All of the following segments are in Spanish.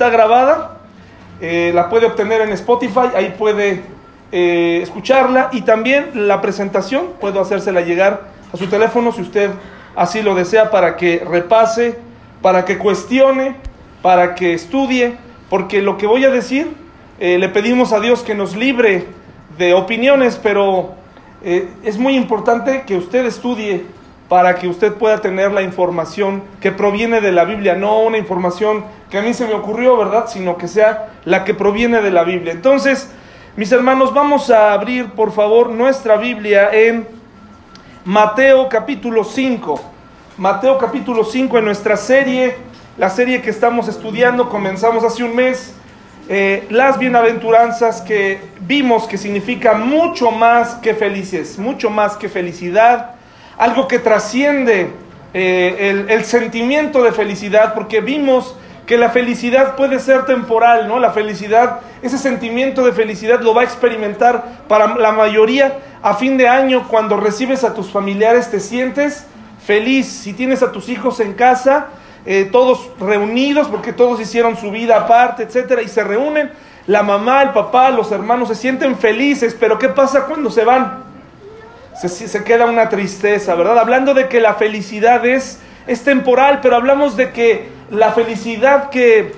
está grabada, eh, la puede obtener en Spotify, ahí puede eh, escucharla y también la presentación, puedo hacérsela llegar a su teléfono si usted así lo desea para que repase, para que cuestione, para que estudie, porque lo que voy a decir, eh, le pedimos a Dios que nos libre de opiniones, pero es muy importante que usted estudie para que usted pueda tener la información que proviene de la Biblia, no una información que a mí se me ocurrió, ¿verdad? Sino que sea la que proviene de la Biblia. Entonces, mis hermanos, vamos a abrir, por favor, nuestra Biblia en Mateo capítulo 5. Mateo capítulo 5 en nuestra serie, la serie que estamos estudiando, comenzamos hace un mes, eh, las bienaventuranzas que vimos que significa mucho más que felices, mucho más que felicidad algo que trasciende eh, el, sentimiento de felicidad, porque vimos que la felicidad puede ser temporal, ¿no? La felicidad, ese sentimiento de felicidad lo va a experimentar para la mayoría a fin de año cuando recibes a tus familiares, te sientes feliz. Si tienes a tus hijos en casa, eh, todos reunidos, porque todos hicieron su vida aparte, etcétera, y se reúnen, la mamá, el papá, los hermanos se sienten felices, pero ¿qué pasa cuando se van? Se, queda una tristeza, ¿verdad? Hablando de que la felicidad es, es temporal, pero hablamos de que la felicidad que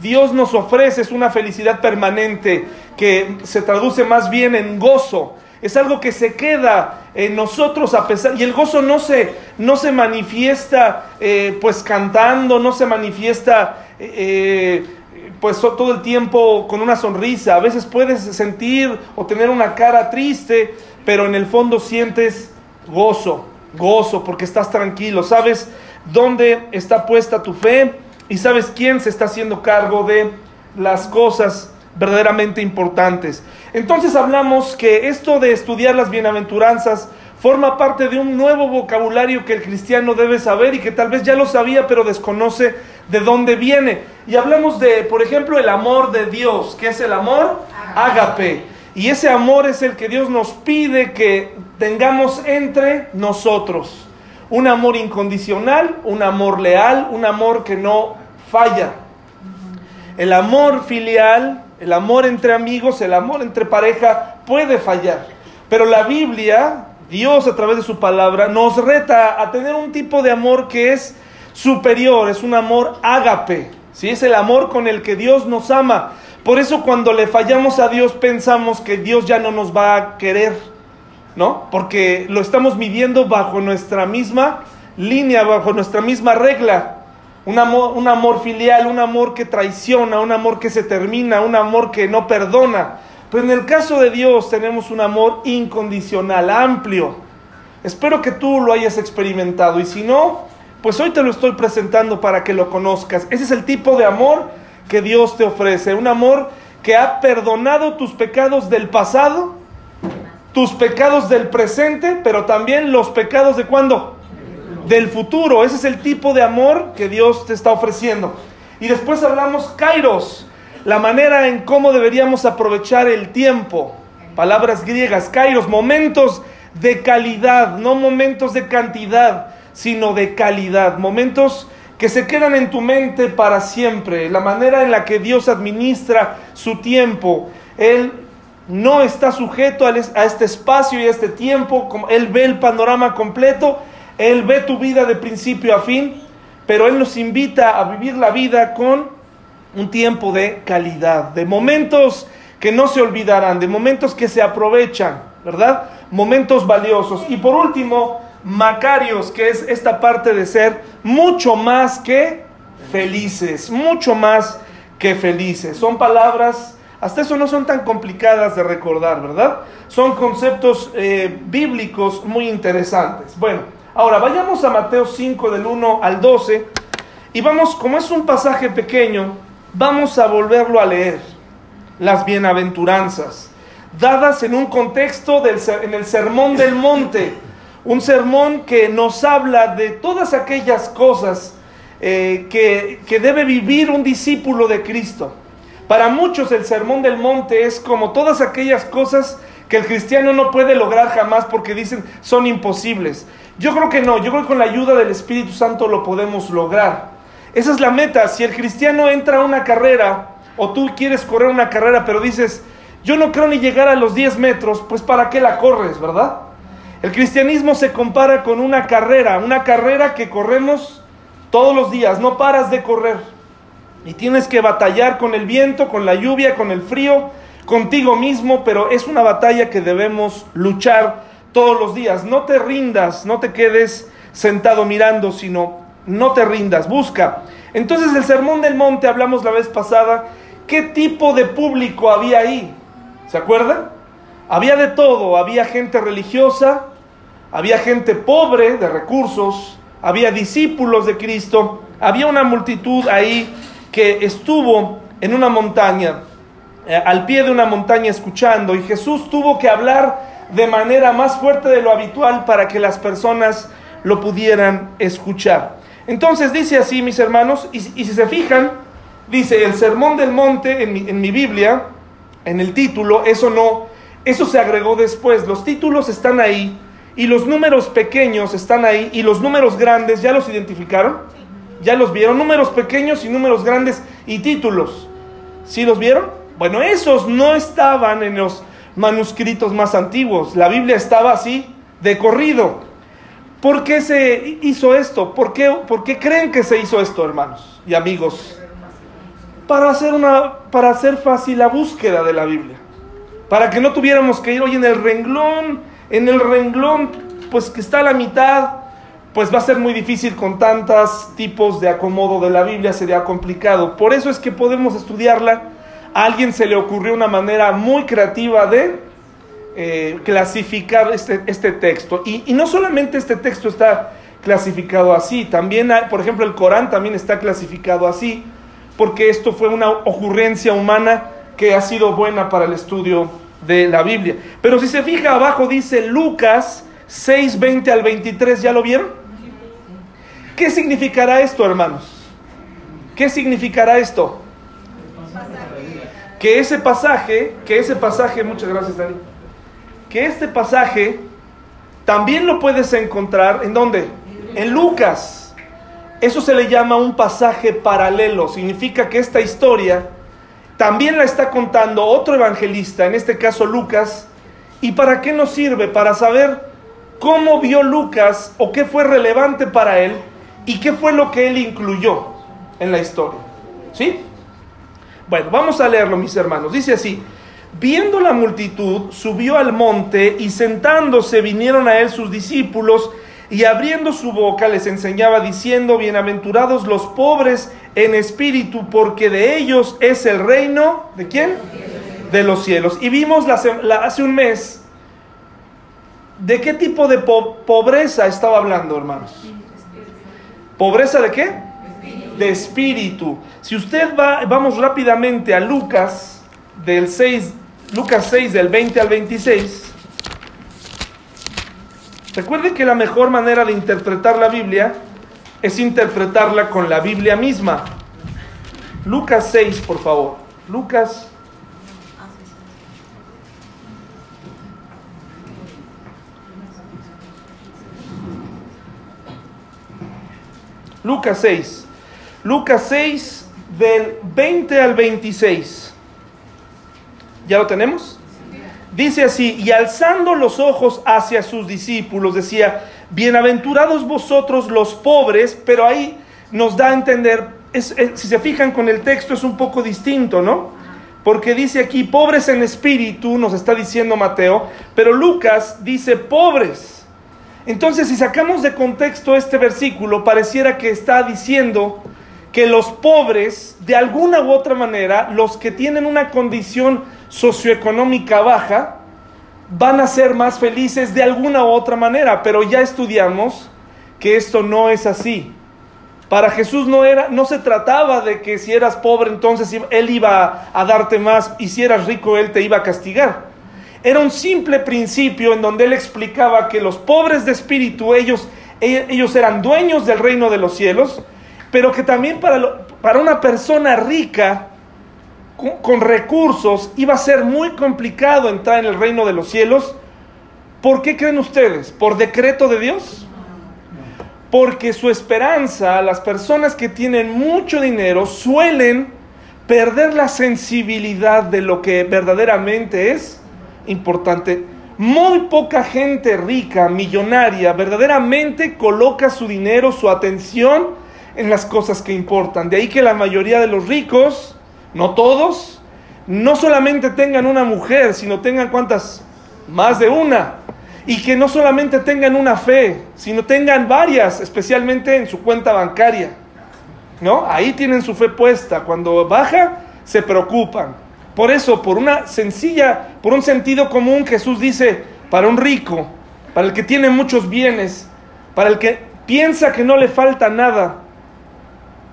Dios nos ofrece es una felicidad permanente, que se traduce más bien en gozo. Es algo que se queda en nosotros a pesar, y el gozo no se, no se manifiesta eh, pues cantando, no se manifiesta eh, pues todo el tiempo con una sonrisa. A veces puedes sentir o tener una cara triste, pero en el fondo sientes gozo, gozo, porque estás tranquilo, sabes dónde está puesta tu fe y sabes quién se está haciendo cargo de las cosas verdaderamente importantes. Entonces hablamos que esto de estudiar las bienaventuranzas forma parte de un nuevo vocabulario que el cristiano debe saber y que tal vez ya lo sabía pero desconoce de dónde viene. Y hablamos de, por ejemplo, el amor de Dios, que es el amor ágape. Y ese amor es el que Dios nos pide que tengamos entre nosotros. Un amor incondicional, un amor leal, un amor que no falla. El amor filial, el amor entre amigos, el amor entre pareja puede fallar. Pero la Biblia, Dios a través de su palabra, nos reta a tener un tipo de amor que es superior, es un amor ágape. ¿sí? Es el amor con el que Dios nos ama. Por eso cuando le fallamos a Dios pensamos que Dios ya no nos va a querer, ¿no? Porque lo estamos midiendo bajo nuestra misma línea, bajo nuestra misma regla. Un amor, filial, un amor que traiciona, un amor que se termina, un amor que no perdona. Pero en el caso de Dios tenemos un amor incondicional, amplio. Espero que tú lo hayas experimentado y si no, pues hoy te lo estoy presentando para que lo conozcas. Ese es el tipo de amor que Dios te ofrece, un amor que ha perdonado tus pecados del pasado, tus pecados del presente, pero también los pecados de cuándo? Del futuro. Ese es el tipo de amor que Dios te está ofreciendo. Y después hablamos kairos, la manera en cómo deberíamos aprovechar el tiempo. Palabras griegas, kairos, momentos de calidad, no momentos de cantidad, sino de calidad, momentos que se quedan en tu mente para siempre, la manera en la que Dios administra su tiempo. Él no está sujeto a este espacio y a este tiempo, Él ve el panorama completo, Él ve tu vida de principio a fin, pero Él nos invita a vivir la vida con un tiempo de calidad, de momentos que no se olvidarán, de momentos que se aprovechan, ¿verdad? Momentos valiosos. Y por último, Macarios, que es esta parte de ser mucho más que felices, mucho más que felices. Son palabras, hasta eso no son tan complicadas de recordar, ¿verdad? Son conceptos eh, bíblicos muy interesantes. Bueno, ahora vayamos a Mateo 5 del 1 al 12 y vamos, como es un pasaje pequeño, vamos a volverlo a leer. Las bienaventuranzas, dadas en un contexto del, en el sermón del monte un sermón que nos habla de todas aquellas cosas eh, que, que debe vivir un discípulo de Cristo. Para muchos el sermón del monte es como todas aquellas cosas que el cristiano no puede lograr jamás porque dicen son imposibles. Yo creo que no, yo creo que con la ayuda del Espíritu Santo lo podemos lograr. Esa es la meta. Si el cristiano entra a una carrera o tú quieres correr una carrera, pero dices, yo no creo ni llegar a los 10 metros, pues ¿para qué la corres, verdad? El cristianismo se compara con una carrera, una carrera que corremos todos los días, no paras de correr. Y tienes que batallar con el viento, con la lluvia, con el frío, contigo mismo, pero es una batalla que debemos luchar todos los días. No te rindas, no te quedes sentado mirando, sino no te rindas, busca. Entonces el Sermón del Monte, hablamos la vez pasada, ¿qué tipo de público había ahí? ¿Se acuerdan? Había de todo, había gente religiosa, había gente pobre de recursos, había discípulos de Cristo, había una multitud ahí que estuvo en una montaña, eh, al pie de una montaña escuchando, y Jesús tuvo que hablar de manera más fuerte de lo habitual para que las personas lo pudieran escuchar. Entonces dice así, mis hermanos, y, si se fijan, dice el Sermón del Monte en mi, en mi Biblia, en el título, eso no, eso se agregó después, los títulos están ahí y los números pequeños están ahí y los números grandes, ¿ya los identificaron? ¿Ya los vieron? Números pequeños y números grandes y títulos. ¿Sí los vieron? Bueno, esos no estaban en los manuscritos más antiguos. La Biblia estaba así, de corrido. ¿Por qué se hizo esto? ¿Por qué, ¿Por qué creen que se hizo esto, hermanos y amigos? Para hacer, una, para hacer fácil la búsqueda de la Biblia. Para que no tuviéramos que ir hoy en el renglón, en el renglón, pues que está a la mitad, pues va a ser muy difícil con tantos tipos de acomodo de la Biblia, sería complicado. Por eso es que podemos estudiarla. A alguien se le ocurrió una manera muy creativa de eh, clasificar este, este texto. Y, no solamente este texto está clasificado así, también, por ejemplo, el Corán también está clasificado así, porque esto fue una ocurrencia humana que ha sido buena para el estudio de la Biblia. Pero si se fija abajo dice Lucas 6, 20 al 23, ¿ya lo vieron? ¿Qué significará esto, hermanos? ¿Qué significará esto? Que ese pasaje, que ese pasaje, muchas gracias Dani, que este pasaje también lo puedes encontrar en dónde? En Lucas. Eso se le llama un pasaje paralelo. Significa que esta historia también la está contando otro evangelista, en este caso Lucas. ¿Y para qué nos sirve? Para saber cómo vio Lucas o qué fue relevante para él y qué fue lo que él incluyó en la historia. ¿Sí? Bueno, vamos a leerlo, mis hermanos. Dice así. Viendo la multitud, subió al monte y sentándose vinieron a él sus discípulos y abriendo su boca les enseñaba diciendo, bienaventurados los pobres en espíritu, porque de ellos es el reino, ¿de quién? De los cielos. Y vimos hace un mes, ¿de qué tipo de pobreza estaba hablando, hermanos? ¿Pobreza de qué? De espíritu. Si usted va, vamos rápidamente a Lucas, del 6 Lucas 6 del 20 al 26. Recuerden que la mejor manera de interpretar la Biblia es interpretarla con la Biblia misma. Lucas 6, por favor. Lucas Lucas 6. Lucas 6 del 20 al 26. ¿Ya lo tenemos? Dice así, y alzando los ojos hacia sus discípulos, decía, bienaventurados vosotros los pobres, pero ahí nos da a entender, si se fijan con el texto es un poco distinto, ¿no? Porque dice aquí, pobres en espíritu, nos está diciendo Mateo, pero Lucas dice pobres. Entonces, si sacamos de contexto este versículo, pareciera que está diciendo que los pobres, de alguna u otra manera, los que tienen una condición socioeconómica baja, van a ser más felices de alguna u otra manera, pero ya estudiamos que esto no es así. Para Jesús no era no se trataba de que si eras pobre entonces él iba a darte más y si eras rico él te iba a castigar. Era un simple principio en donde él explicaba que los pobres de espíritu ellos ellos eran dueños del reino de los cielos, pero que también para, para una persona rica con, recursos iba a ser muy complicado entrar en el reino de los cielos. ¿Por qué creen ustedes? ¿Por decreto de Dios? Porque su esperanza, las personas que tienen mucho dinero suelen perder la sensibilidad de lo que verdaderamente es importante. Muy poca gente rica, millonaria, verdaderamente coloca su dinero, su atención en las cosas que importan. De ahí que la mayoría de los ricos, no todos, no solamente tengan una mujer, sino tengan cuántas, más de una. Y que no solamente tengan una fe, sino tengan varias, especialmente en su cuenta bancaria. ¿No? Ahí tienen su fe puesta. Cuando baja, se preocupan. Por eso, por una sencilla, por un sentido común, Jesús dice, para un rico, para el que tiene muchos bienes, para el que piensa que no le falta nada,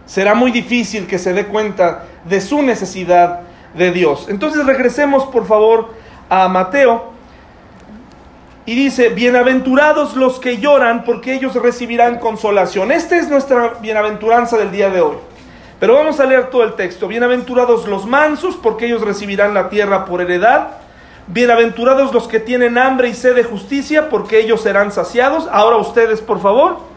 será muy difícil que se dé cuenta de su necesidad de Dios. Entonces regresemos, por favor, a Mateo. Y dice, bienaventurados los que lloran, porque ellos recibirán consolación. Esta es nuestra bienaventuranza del día de hoy. Pero vamos a leer todo el texto. Bienaventurados los mansos, porque ellos recibirán la tierra por heredad. Bienaventurados los que tienen hambre y sed de justicia, porque ellos serán saciados. Ahora ustedes, por favor.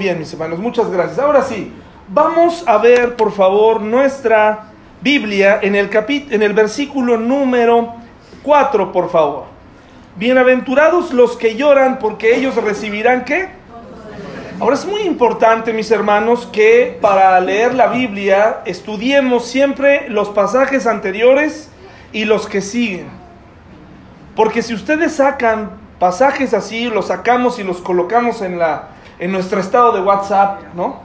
Bien, mis hermanos, muchas gracias. Ahora sí, vamos a ver, por favor, nuestra Biblia en el, en el versículo número 4, por favor. Bienaventurados los que lloran porque ellos recibirán qué? Ahora es muy importante, mis hermanos, que para leer la Biblia estudiemos siempre los pasajes anteriores y los que siguen. Porque si ustedes sacan pasajes así, los sacamos y los colocamos en la en nuestro estado de WhatsApp, ¿no?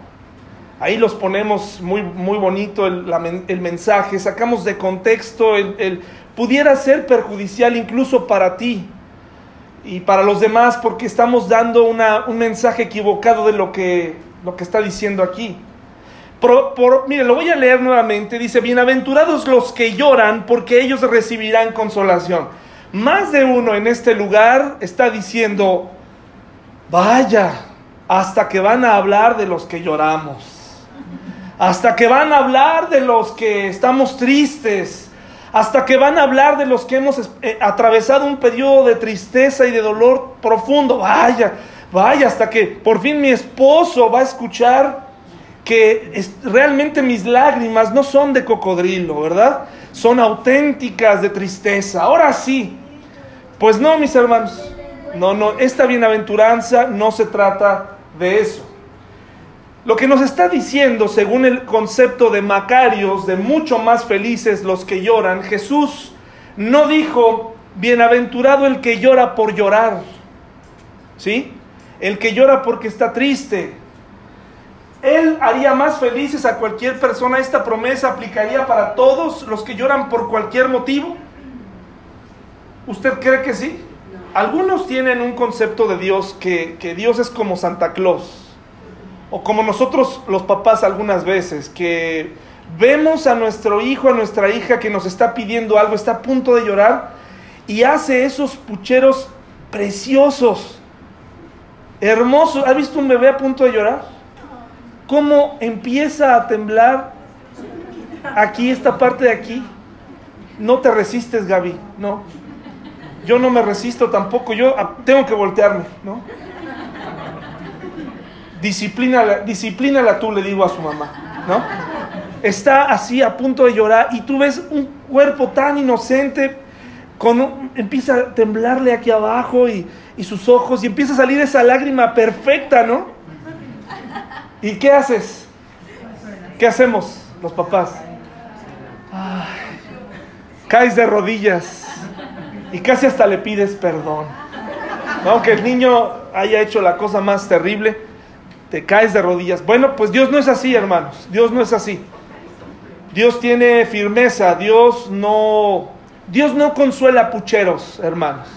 Ahí los ponemos muy, muy bonito el, mensaje, sacamos de contexto, el, pudiera ser perjudicial incluso para ti y para los demás porque estamos dando una, un mensaje equivocado de lo que, lo que está diciendo aquí. Por, mire, lo voy a leer nuevamente. Dice, bienaventurados los que lloran porque ellos recibirán consolación. Más de uno en este lugar está diciendo, vaya, hasta que van a hablar de los que lloramos, hasta que van a hablar de los que estamos tristes, hasta que van a hablar de los que hemos eh, atravesado un periodo de tristeza y de dolor profundo. Vaya, vaya, hasta que por fin mi esposo va a escuchar que realmente mis lágrimas no son de cocodrilo, ¿verdad? Son auténticas de tristeza. Ahora sí, pues no, mis hermanos. No, no, esta bienaventuranza no se trata de eso. Lo que nos está diciendo, según el concepto de Macarios, de mucho más felices los que lloran, Jesús no dijo, bienaventurado el que llora por llorar, ¿sí? El que llora porque está triste. Él haría más felices a cualquier persona. Esta promesa aplicaría para todos los que lloran por cualquier motivo. ¿Usted cree que sí? Algunos tienen un concepto de Dios que, Dios es como Santa Claus, o como nosotros los papás algunas veces, que vemos a nuestro hijo, a nuestra hija que nos está pidiendo algo, está a punto de llorar, y hace esos pucheros preciosos, hermosos. ¿Has visto un bebé a punto de llorar? ¿Cómo empieza a temblar aquí, esta parte de aquí? No te resistes, Gaby, no yo no me resisto tampoco, yo tengo que voltearme, ¿no? Disciplínala, disciplínala tú, le digo a su mamá, ¿no? Está así a punto de llorar y tú ves un cuerpo tan inocente, con empieza a temblarle aquí abajo y, y sus ojos y empieza a salir esa lágrima perfecta, ¿no? ¿Y qué haces? ¿Qué hacemos los papás? caes de rodillas y casi hasta le pides perdón. Aunque el niño haya hecho la cosa más terrible, te caes de rodillas. Bueno, pues Dios no es así, hermanos. Dios no es así. Dios tiene firmeza, Dios no Dios no consuela pucheros, hermanos.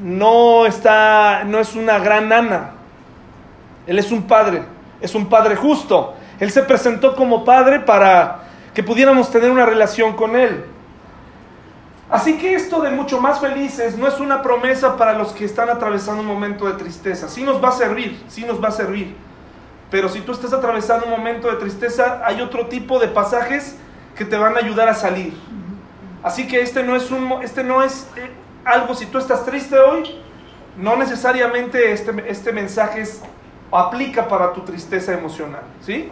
No está no es una gran nana. Él es un padre, es un padre justo. Él se presentó como padre para que pudiéramos tener una relación con él. Así que esto de mucho más felices no es una promesa para los que están atravesando un momento de tristeza. Sí nos va a servir, sí nos va a servir. Pero si tú estás atravesando un momento de tristeza, hay otro tipo de pasajes que te van a ayudar a salir. Así que este no es, un, este no es eh, algo, si tú estás triste hoy, no necesariamente este, este mensaje aplica para tu tristeza emocional. ¿sí?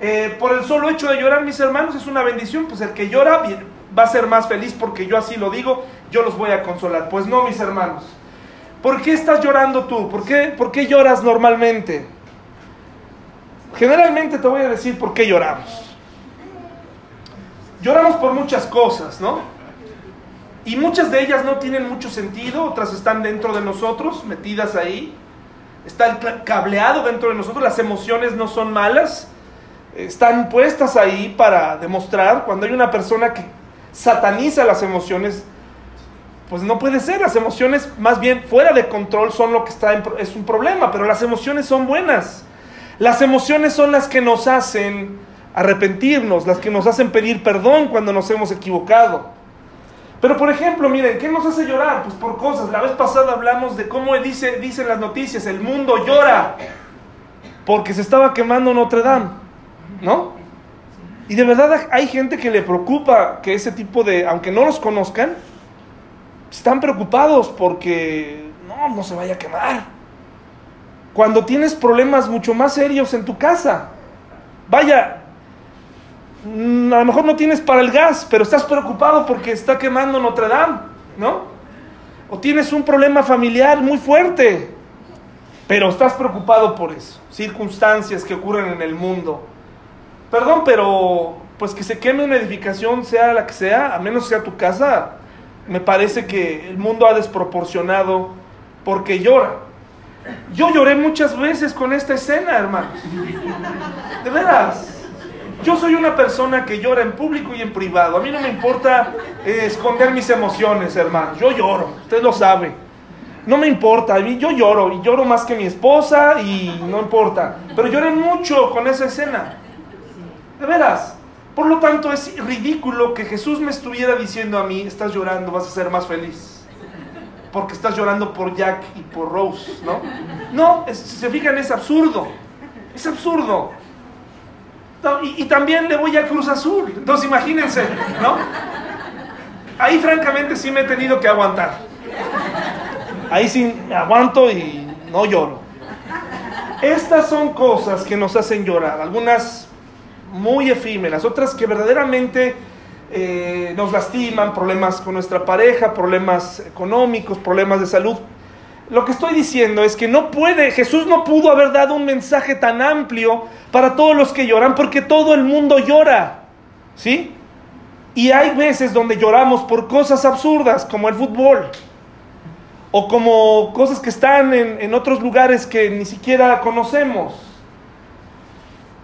Eh, por el solo hecho de llorar, mis hermanos, es una bendición. Pues el que llora va a ser más feliz porque yo así lo digo, yo los voy a consolar. Pues no, mis hermanos. ¿Por qué estás llorando tú? ¿Por qué, por qué lloras normalmente? Generalmente te voy a decir por qué lloramos. Lloramos por muchas cosas, ¿no? Y muchas de ellas no tienen mucho sentido, otras están dentro de nosotros, metidas ahí. Está cableado dentro de nosotros, las emociones no son malas, están puestas ahí para demostrar cuando hay una persona que sataniza las emociones, pues no puede ser, las emociones más bien fuera de control son lo que está es un problema, pero las emociones son buenas. Las emociones son las que nos hacen arrepentirnos, las que nos hacen pedir perdón cuando nos hemos equivocado. Pero por ejemplo, miren, ¿qué nos hace llorar? Pues por cosas. La vez pasada hablamos de cómo dice, dicen las noticias, el mundo llora porque se estaba quemando Notre Dame, ¿no? Y de verdad hay gente que le preocupa que ese tipo de, aunque no los conozcan, están preocupados porque no, no se vaya a quemar cuando tienes problemas mucho más serios en tu casa. Vaya, mm, a lo mejor no tienes para el gas, pero estás preocupado porque está quemando Notre Dame, ¿no? O tienes un problema familiar muy fuerte, pero estás preocupado por eso, circunstancias que ocurren en el mundo. Perdón, pero pues que se queme una edificación, sea la que sea, a menos sea tu casa, me parece que el mundo ha desproporcionado porque llora. Yo lloré muchas veces con esta escena, hermanos. De veras. Yo soy una persona que llora en público y en privado. A mí no me importa eh, esconder mis emociones, hermanos. Yo lloro, usted lo sabe. No me importa, a mí yo lloro y lloro más que mi esposa y no importa. Pero lloré mucho con esa escena. De veras. Por lo tanto, es ridículo que Jesús me estuviera diciendo a mí, estás llorando, vas a ser más feliz porque estás llorando por Jack y por Rose, ¿no? No, si se fijan, es absurdo. Es absurdo. y, también le voy a Cruz Azul. Entonces imagínense, ¿no? Ahí francamente sí me he tenido que aguantar. Ahí sí me aguanto y no lloro. Estas son cosas que nos hacen llorar. Algunas muy efímeras, otras que verdaderamente eh, nos lastiman, problemas con nuestra pareja, problemas económicos, problemas de salud. Lo que estoy diciendo es que no puede, Jesús no pudo haber dado un mensaje tan amplio para todos los que lloran, porque todo el mundo llora, ¿sí? Y hay veces donde lloramos por cosas absurdas, como el fútbol, o como cosas que están en, en otros lugares que ni siquiera conocemos.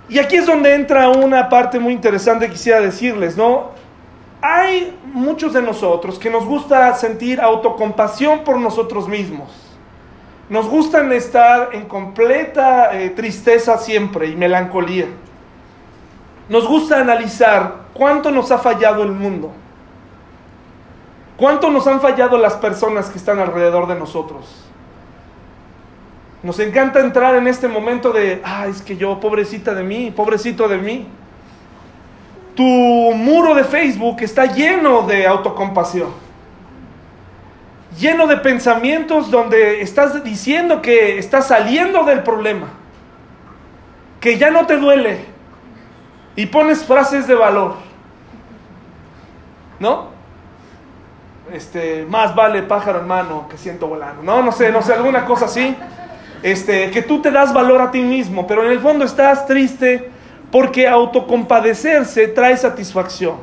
Y aquí es donde entra una parte muy interesante quisiera decirles, ¿no? hay muchos de nosotros que nos gusta sentir autocompasión por nosotros mismos. Nos gusta estar en completa eh, tristeza siempre y melancolía. Nos gusta analizar cuánto nos ha fallado el mundo. Cuánto nos han fallado las personas que están alrededor de nosotros. Nos encanta entrar en este momento de, ah, es que yo, pobrecita de mí, pobrecito de mí tu muro de Facebook está lleno de autocompasión, lleno de pensamientos donde estás diciendo que estás saliendo del problema, que ya no te duele y pones frases de valor, ¿no? Este, más vale pájaro en mano que siento volando, no, no sé, no sé, alguna cosa así, este, que tú te das valor a ti mismo, pero en el fondo estás triste, porque autocompadecerse trae satisfacción.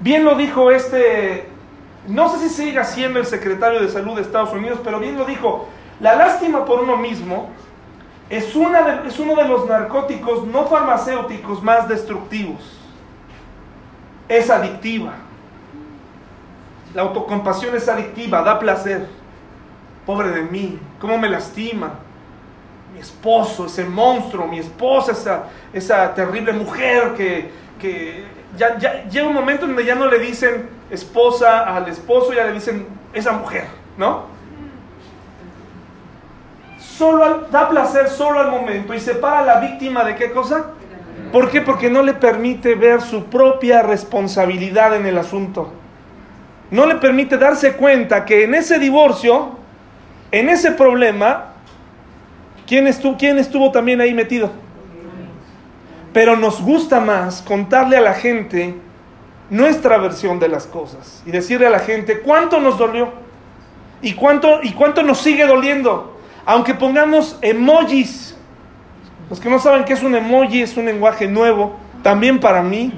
Bien lo dijo este, no sé si siga siendo el secretario de salud de Estados Unidos, pero bien lo dijo, la lástima por uno mismo es, una es uno de los narcóticos no farmacéuticos más destructivos. Es adictiva. La autocompasión es adictiva, da placer. Pobre de mí, cómo me lastima. Esposo, ese monstruo, mi esposa, esa, esa terrible mujer que, que ya, llega un momento donde ya no le dicen esposa al esposo, ya le dicen esa mujer, ¿no? solo da placer solo al momento y separa a la víctima de qué cosa? ¿Por qué? Porque no le permite ver su propia responsabilidad en el asunto. No le permite darse cuenta que en ese divorcio, en ese problema, ¿quién estuvo, quién estuvo también ahí metido? Pero nos gusta más contarle a la gente nuestra versión de las cosas y decirle a la gente cuánto nos dolió y cuánto, y cuánto nos sigue doliendo aunque pongamos emojis, los que no saben qué es un emoji, es un lenguaje nuevo, también para mí,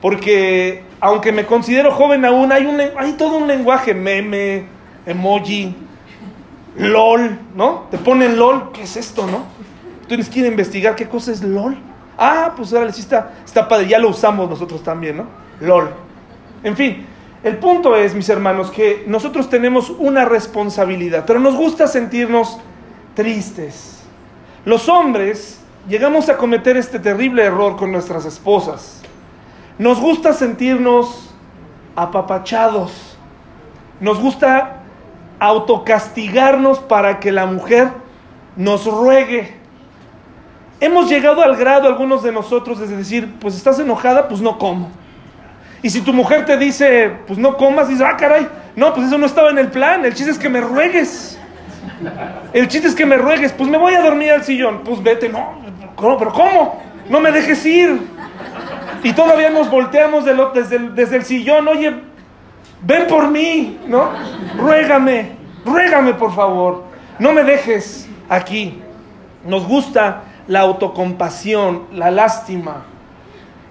porque aunque me considero joven aún, hay, un, hay todo un lenguaje, meme, emoji, LOL, ¿no? Te ponen LOL, ¿qué es esto, no? Tienes que ir a investigar qué cosa es LOL. Ah, pues ahora sí está, está padre, ya lo usamos nosotros también, ¿no? LOL. En fin, el punto es, mis hermanos, que nosotros tenemos una responsabilidad, pero nos gusta sentirnos tristes. Los hombres llegamos a cometer este terrible error con nuestras esposas. Nos gusta sentirnos apapachados. Nos gusta autocastigarnos para que la mujer nos ruegue. Hemos llegado al grado algunos de nosotros de decir, pues estás enojada, pues no como. Y si tu mujer te dice, pues no comas, dices, ah, caray, no, pues eso no estaba en el plan, el chiste es que me ruegues. El chiste es que me ruegues, pues me voy a dormir al sillón, pues vete, no, pero ¿cómo? No me dejes ir. Y todavía nos volteamos desde, el, desde el sillón, oye, ven por mí, ¿no? Ruégame, ruégame por favor, no me dejes aquí. Nos gusta la autocompasión, la lástima,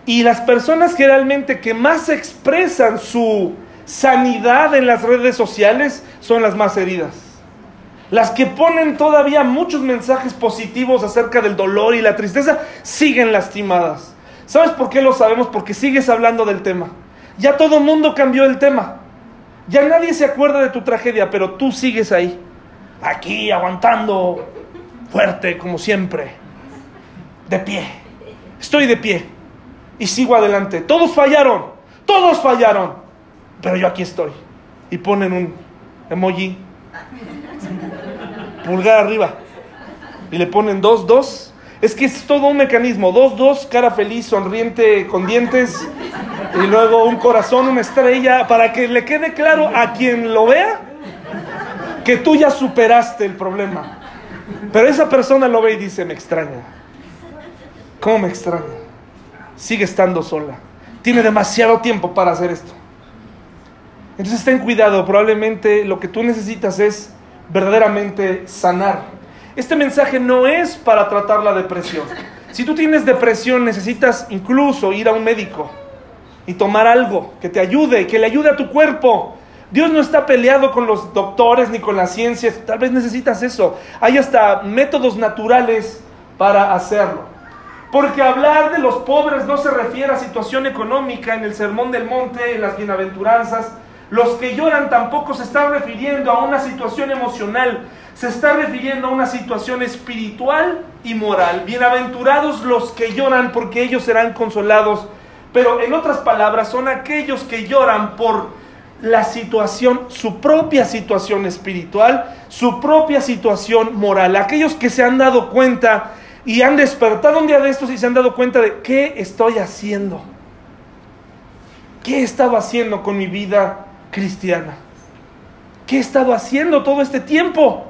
y las personas generalmente que más expresan su sanidad en las redes sociales son las más heridas. Las que ponen todavía muchos mensajes positivos acerca del dolor y la tristeza siguen lastimadas. ¿Sabes por qué lo sabemos? Porque sigues hablando del tema. Ya todo el mundo cambió el tema. Ya nadie se acuerda de tu tragedia, pero tú sigues ahí. Aquí aguantando fuerte como siempre. De pie. Estoy de pie y sigo adelante. Todos fallaron, todos fallaron, pero yo aquí estoy. Y ponen un emoji, pulgar arriba, y le ponen dos, dos. Es que es todo un mecanismo, dos, dos, cara feliz, sonriente, con dientes, y luego un corazón, una estrella, para que le quede claro a quien lo vea que tú ya superaste el problema. Pero esa persona lo ve y dice, me extraña. ¿Cómo me extraña? sigue estando sola. Tiene demasiado tiempo para hacer esto. Entonces ten cuidado, probablemente lo que tú necesitas es verdaderamente sanar. Este mensaje no es para tratar la depresión. Si tú tienes depresión, necesitas incluso ir a un médico y tomar algo que te ayude, que le ayude a tu cuerpo. Dios no está peleado con los doctores ni con la ciencia, tal vez necesitas eso. Hay hasta métodos naturales para hacerlo. Porque hablar de los pobres no se refiere a situación económica en el Sermón del Monte, en las bienaventuranzas. Los que lloran tampoco se están refiriendo a una situación emocional, se está refiriendo a una situación espiritual y moral. Bienaventurados los que lloran porque ellos serán consolados. Pero en otras palabras, son aquellos que lloran por la situación, su propia situación espiritual, su propia situación moral. Aquellos que se han dado cuenta y han despertado un día de estos y se han dado cuenta de qué estoy haciendo. ¿Qué he estado haciendo con mi vida cristiana? ¿Qué he estado haciendo todo este tiempo?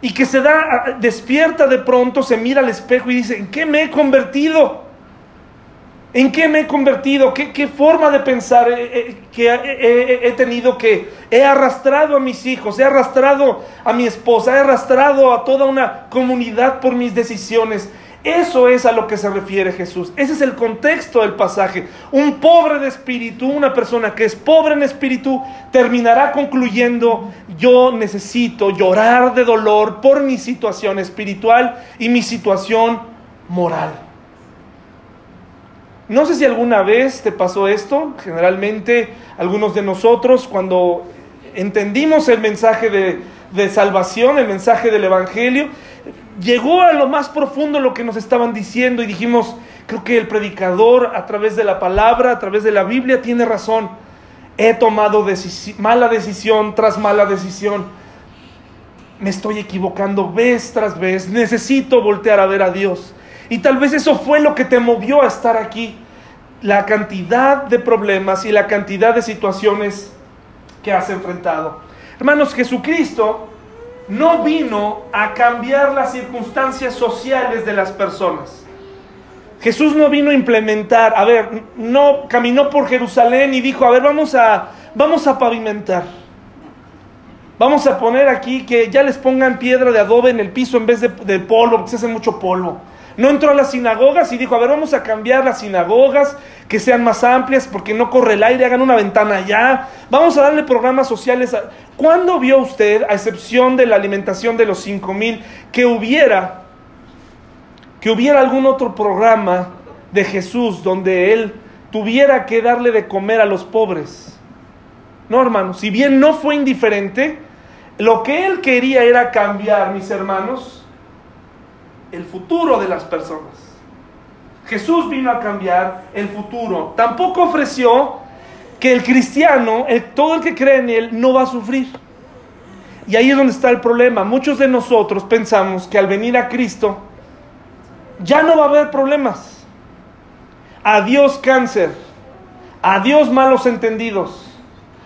Y que se da, despierta de pronto, se mira al espejo y dice, ¿en qué me he convertido? ¿En qué me he convertido? ¿Qué, forma de pensar que he, tenido que he arrastrado a mis hijos, he arrastrado a mi esposa, he arrastrado a toda una comunidad por mis decisiones? Eso es a lo que se refiere Jesús. Ese es el contexto del pasaje. Un pobre de espíritu, una persona que es pobre en espíritu, terminará concluyendo, yo necesito llorar de dolor por mi situación espiritual y mi situación moral. No sé si alguna vez te pasó esto, generalmente algunos de nosotros cuando entendimos el mensaje de, de salvación, el mensaje del Evangelio, llegó a lo más profundo lo que nos estaban diciendo y dijimos, creo que el predicador a través de la palabra, a través de la Biblia, tiene razón. He tomado mala decisión tras mala decisión. Me estoy equivocando vez tras vez. Necesito voltear a ver a Dios. Y tal vez eso fue lo que te movió a estar aquí. La cantidad de problemas y la cantidad de situaciones que has enfrentado. Hermanos, Jesucristo no vino a cambiar las circunstancias sociales de las personas. Jesús no vino a implementar, a ver, no caminó por Jerusalén y dijo, a ver, vamos a, vamos a pavimentar. Vamos a poner aquí que ya les pongan piedra de adobe en el piso en vez de, de polvo, porque se hace mucho polvo. No entró a las sinagogas y dijo, a ver, vamos a cambiar las sinagogas, que sean más amplias, porque no corre el aire, hagan una ventana allá. Vamos a darle programas sociales. ¿Cuándo vio usted, a excepción de la alimentación de los cinco mil, que hubiera, que hubiera algún otro programa de Jesús donde él tuviera que darle de comer a los pobres? No, hermano, si bien no fue indiferente, lo que él quería era cambiar, mis hermanos, el futuro de las personas. Jesús vino a cambiar el futuro. Tampoco ofreció que el cristiano, todo el que cree en él, no va a sufrir. Y ahí es donde está el problema. Muchos de nosotros pensamos que al venir a Cristo ya no va a haber problemas. Adiós cáncer, adiós malos entendidos,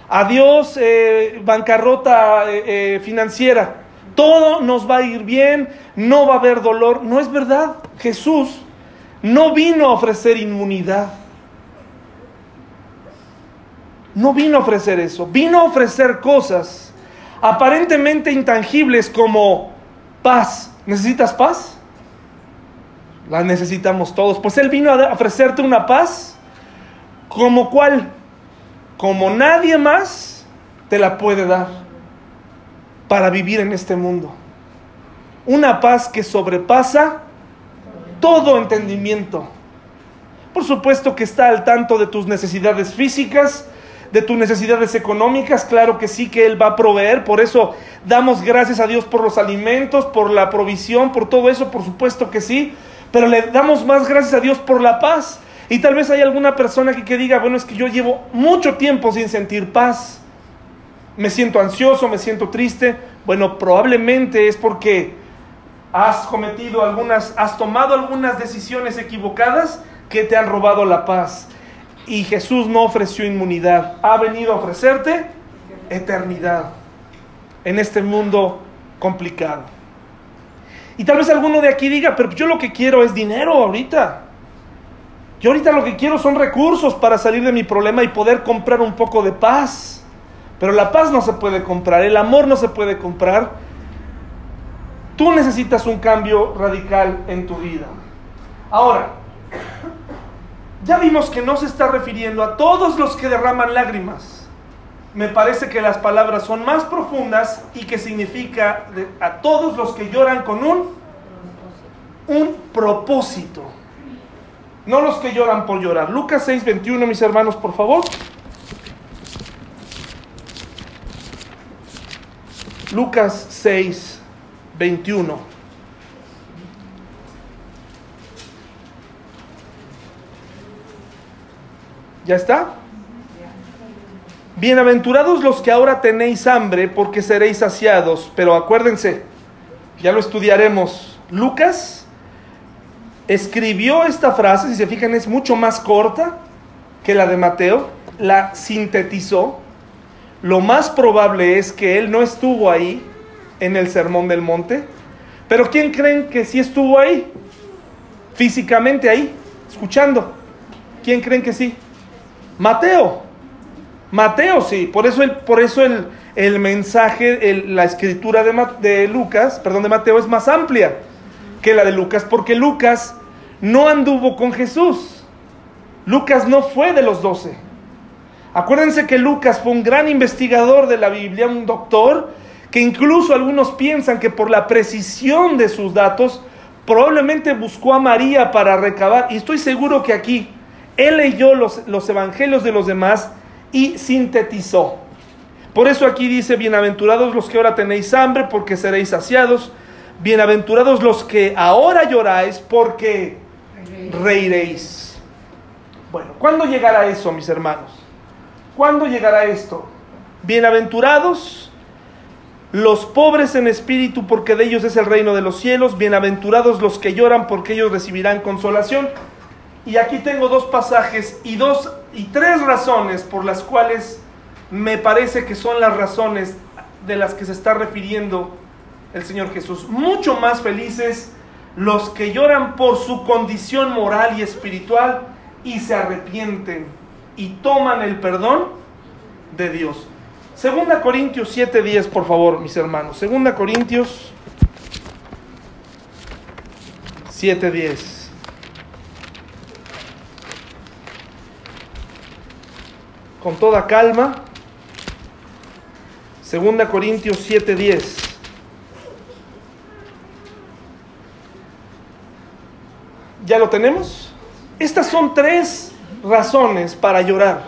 adiós eh, bancarrota eh, eh, financiera todo nos va a ir bien, no va a haber dolor. No es verdad. Jesús no vino a ofrecer inmunidad. No vino a ofrecer eso. Vino a ofrecer cosas aparentemente intangibles como paz. ¿Necesitas paz? La necesitamos todos. Pues Él vino a ofrecerte una paz como cual, como nadie más te la puede dar para vivir en este mundo. Una paz que sobrepasa todo entendimiento. Por supuesto que está al tanto de tus necesidades físicas, de tus necesidades económicas, claro que sí que Él va a proveer, por eso damos gracias a Dios por los alimentos, por la provisión, por todo eso, por supuesto que sí, pero le damos más gracias a Dios por la paz. Y tal vez hay alguna persona que, que diga, bueno, es que yo llevo mucho tiempo sin sentir paz me siento ansioso, me siento triste. Bueno, probablemente es porque has cometido algunas, has tomado algunas decisiones equivocadas que te han robado la paz. Y Jesús no ofreció inmunidad, ha venido a ofrecerte eternidad en este mundo complicado. Y tal vez alguno de aquí diga, pero yo lo que quiero es dinero ahorita. Yo ahorita lo que quiero son recursos para salir de mi problema y poder comprar un poco de paz. Pero la paz no se puede comprar, el amor no se puede comprar. Tú necesitas un cambio radical en tu vida. Ahora, ya vimos que no se está refiriendo a todos los que derraman lágrimas. Me parece que las palabras son más profundas y que significa a todos los que lloran con un, un propósito. No los que lloran por llorar. Lucas 6, 21, mis hermanos, por favor. Lucas 6, 21. ¿Ya está? Bienaventurados los que ahora tenéis hambre, porque seréis saciados. Pero acuérdense, ya lo estudiaremos. Lucas escribió esta frase, si se fijan, es mucho más corta que la de Mateo. La sintetizó lo más probable es que él no estuvo ahí en el Sermón del Monte. Pero ¿quién creen que sí estuvo ahí? Físicamente ahí, escuchando. ¿Quién creen que sí? Mateo. Mateo sí. Por eso el, por eso el, el mensaje, la escritura de, de Lucas, perdón, de Mateo es más amplia. que la de Lucas, porque Lucas no anduvo con Jesús. Lucas no fue de los doce. Acuérdense que Lucas fue un gran investigador de la Biblia, un doctor, que incluso algunos piensan que por la precisión de sus datos, probablemente buscó a María para recabar, y estoy seguro que aquí él leyó los, los evangelios de los demás y sintetizó. Por eso aquí dice, bienaventurados los que ahora tenéis hambre, porque seréis saciados. Bienaventurados los que ahora lloráis, porque reiréis. Bueno, ¿cuándo llegará eso, mis hermanos? ¿Cuándo llegará esto? Bienaventurados los pobres en espíritu, porque de ellos es el reino de los cielos. Bienaventurados los que lloran, porque ellos recibirán consolación. Y aquí tengo dos pasajes y dos y tres razones por las cuales me parece que son las razones de las que se está refiriendo el Señor Jesús. Mucho más felices los que lloran por su condición moral y espiritual y se arrepienten y toman el perdón de Dios. Segunda Corintios 7:10, por favor, mis hermanos. Segunda Corintios 7:10. Con toda calma. Segunda Corintios 7:10. ¿Ya lo tenemos? Estas son tres razones para llorar.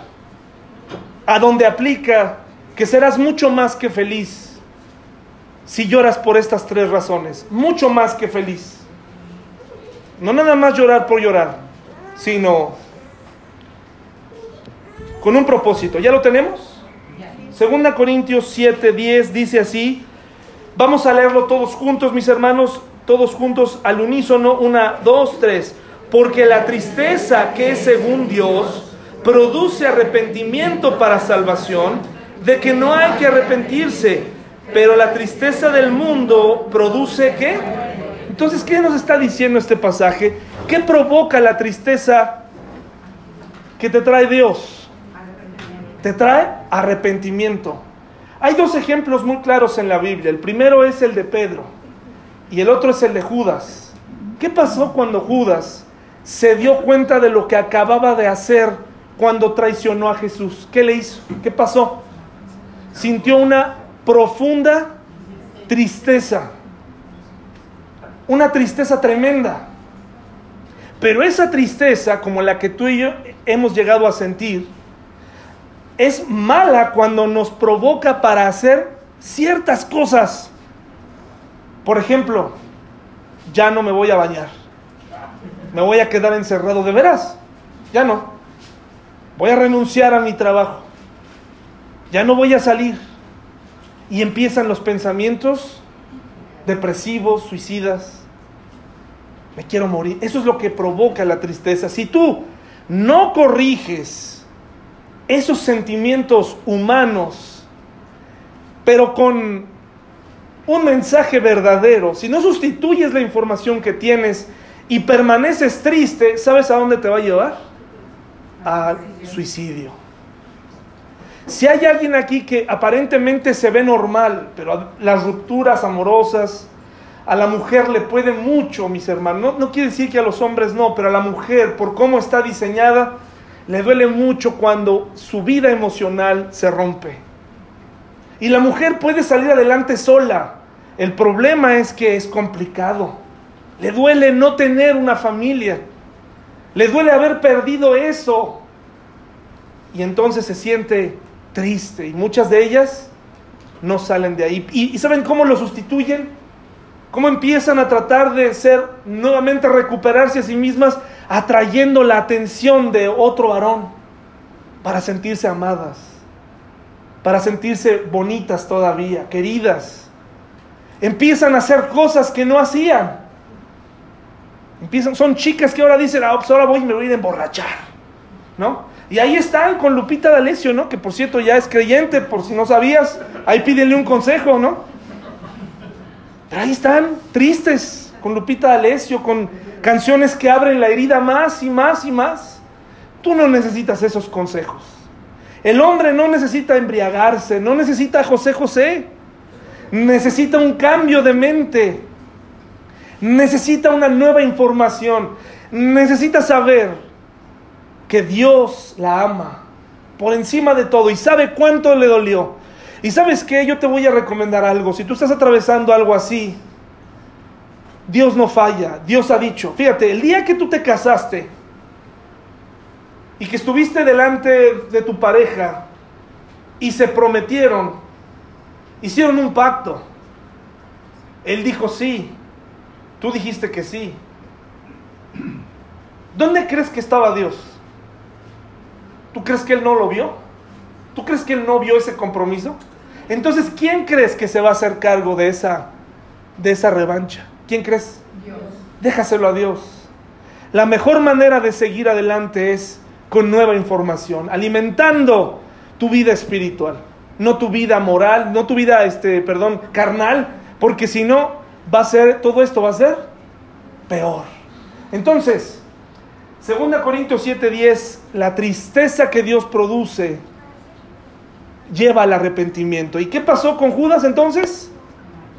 A donde aplica que serás mucho más que feliz si lloras por estas tres razones. Mucho más que feliz. No nada más llorar por llorar, sino con un propósito. ¿Ya lo tenemos? Segunda Corintios 7, 10 dice así. Vamos a leerlo todos juntos, mis hermanos, todos juntos al unísono. Una, dos, tres. Porque la tristeza que es según Dios produce arrepentimiento para salvación, de que no hay que arrepentirse. Pero la tristeza del mundo produce qué? Entonces, ¿qué nos está diciendo este pasaje? ¿Qué provoca la tristeza que te trae Dios? te trae arrepentimiento. Hay dos ejemplos muy claros en la Biblia. El primero es el de Pedro y el otro es el de Judas. ¿Qué pasó cuando Judas se dio cuenta de lo que acababa de hacer cuando traicionó a Jesús? ¿Qué le hizo? ¿Qué pasó? Sintió una profunda tristeza. Una tristeza tremenda. Pero esa tristeza, como la que tú y yo hemos llegado a sentir, es mala cuando nos provoca para hacer ciertas cosas. Por ejemplo, ya no me voy a bañar. Me voy a quedar encerrado de veras. Ya no. Voy a renunciar a mi trabajo. Ya no voy a salir. Y empiezan los pensamientos depresivos, suicidas. Me quiero morir. Eso es lo que provoca la tristeza. Si tú no corriges esos sentimientos humanos, pero con un mensaje verdadero, si no sustituyes la información que tienes y permaneces triste, ¿sabes a dónde te va a llevar? Al suicidio. Si hay alguien aquí que aparentemente se ve normal, pero las rupturas amorosas, a la mujer le puede mucho, mis hermanos. No, no quiere decir que a los hombres no, pero a la mujer, por cómo está diseñada, le duele mucho cuando su vida emocional se rompe. Y la mujer puede salir adelante sola. El problema es que es complicado. Le duele no tener una familia. Le duele haber perdido eso. Y entonces se siente triste. Y muchas de ellas no salen de ahí. ¿Y, saben cómo lo sustituyen? ¿Cómo empiezan a tratar de ser nuevamente recuperarse a sí mismas? atrayendo la atención de otro varón para sentirse amadas, para sentirse bonitas todavía, queridas. Empiezan a hacer cosas que no hacían. Empiezan, son chicas que ahora dicen, ah, pues ahora voy y me voy a emborrachar. ¿No? Y ahí están con Lupita D'Alessio, ¿no? Que por cierto ya es creyente, por si no sabías. Ahí pídenle un consejo, ¿no? Pero ahí están, tristes, con Lupita D'Alessio, con canciones que abren la herida más y más y más. Tú no necesitas esos consejos. El hombre no necesita embriagarse, no necesita José José, necesita un cambio de mente. Necesita una nueva información, necesita saber que Dios la ama por encima de todo y sabe cuánto le dolió. Y sabes qué, yo te voy a recomendar algo. Si tú estás atravesando algo así, Dios no falla. Dios ha dicho, fíjate, el día que tú te casaste y que estuviste delante de tu pareja y se prometieron, hicieron un pacto. Él dijo sí, tú dijiste que sí. ¿Dónde crees que estaba Dios? ¿Tú crees que Él no lo vio? ¿Tú crees que Él no vio ese compromiso? Entonces, ¿quién crees que se va a hacer cargo de esa, de esa revancha? ¿Quién crees? Dios. Déjaselo a Dios. La mejor manera de seguir adelante es con nueva información, alimentando tu vida espiritual, no tu vida moral, no tu vida, este, perdón, carnal, porque si no, va a ser, todo esto va a ser peor. Entonces, 2 Corintios 7:10, la tristeza que Dios produce lleva al arrepentimiento. ¿Y qué pasó con Judas entonces?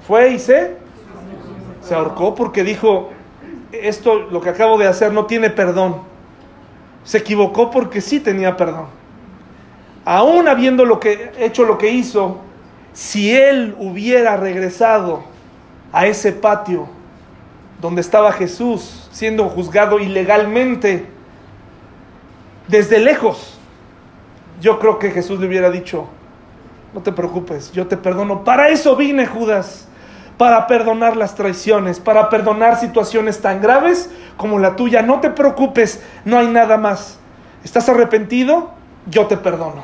Fue y se, se ahorcó porque dijo, esto, lo que acabo de hacer, no tiene perdón. Se equivocó porque sí tenía perdón. Aún habiendo lo que, hecho lo que hizo, si él hubiera regresado a ese patio donde estaba Jesús siendo juzgado ilegalmente, desde lejos, yo creo que Jesús le hubiera dicho, no te preocupes, yo te perdono. Para eso vine, Judas, para perdonar las traiciones, para perdonar situaciones tan graves como la tuya. No te preocupes, no hay nada más. ¿Estás arrepentido? Yo te perdono.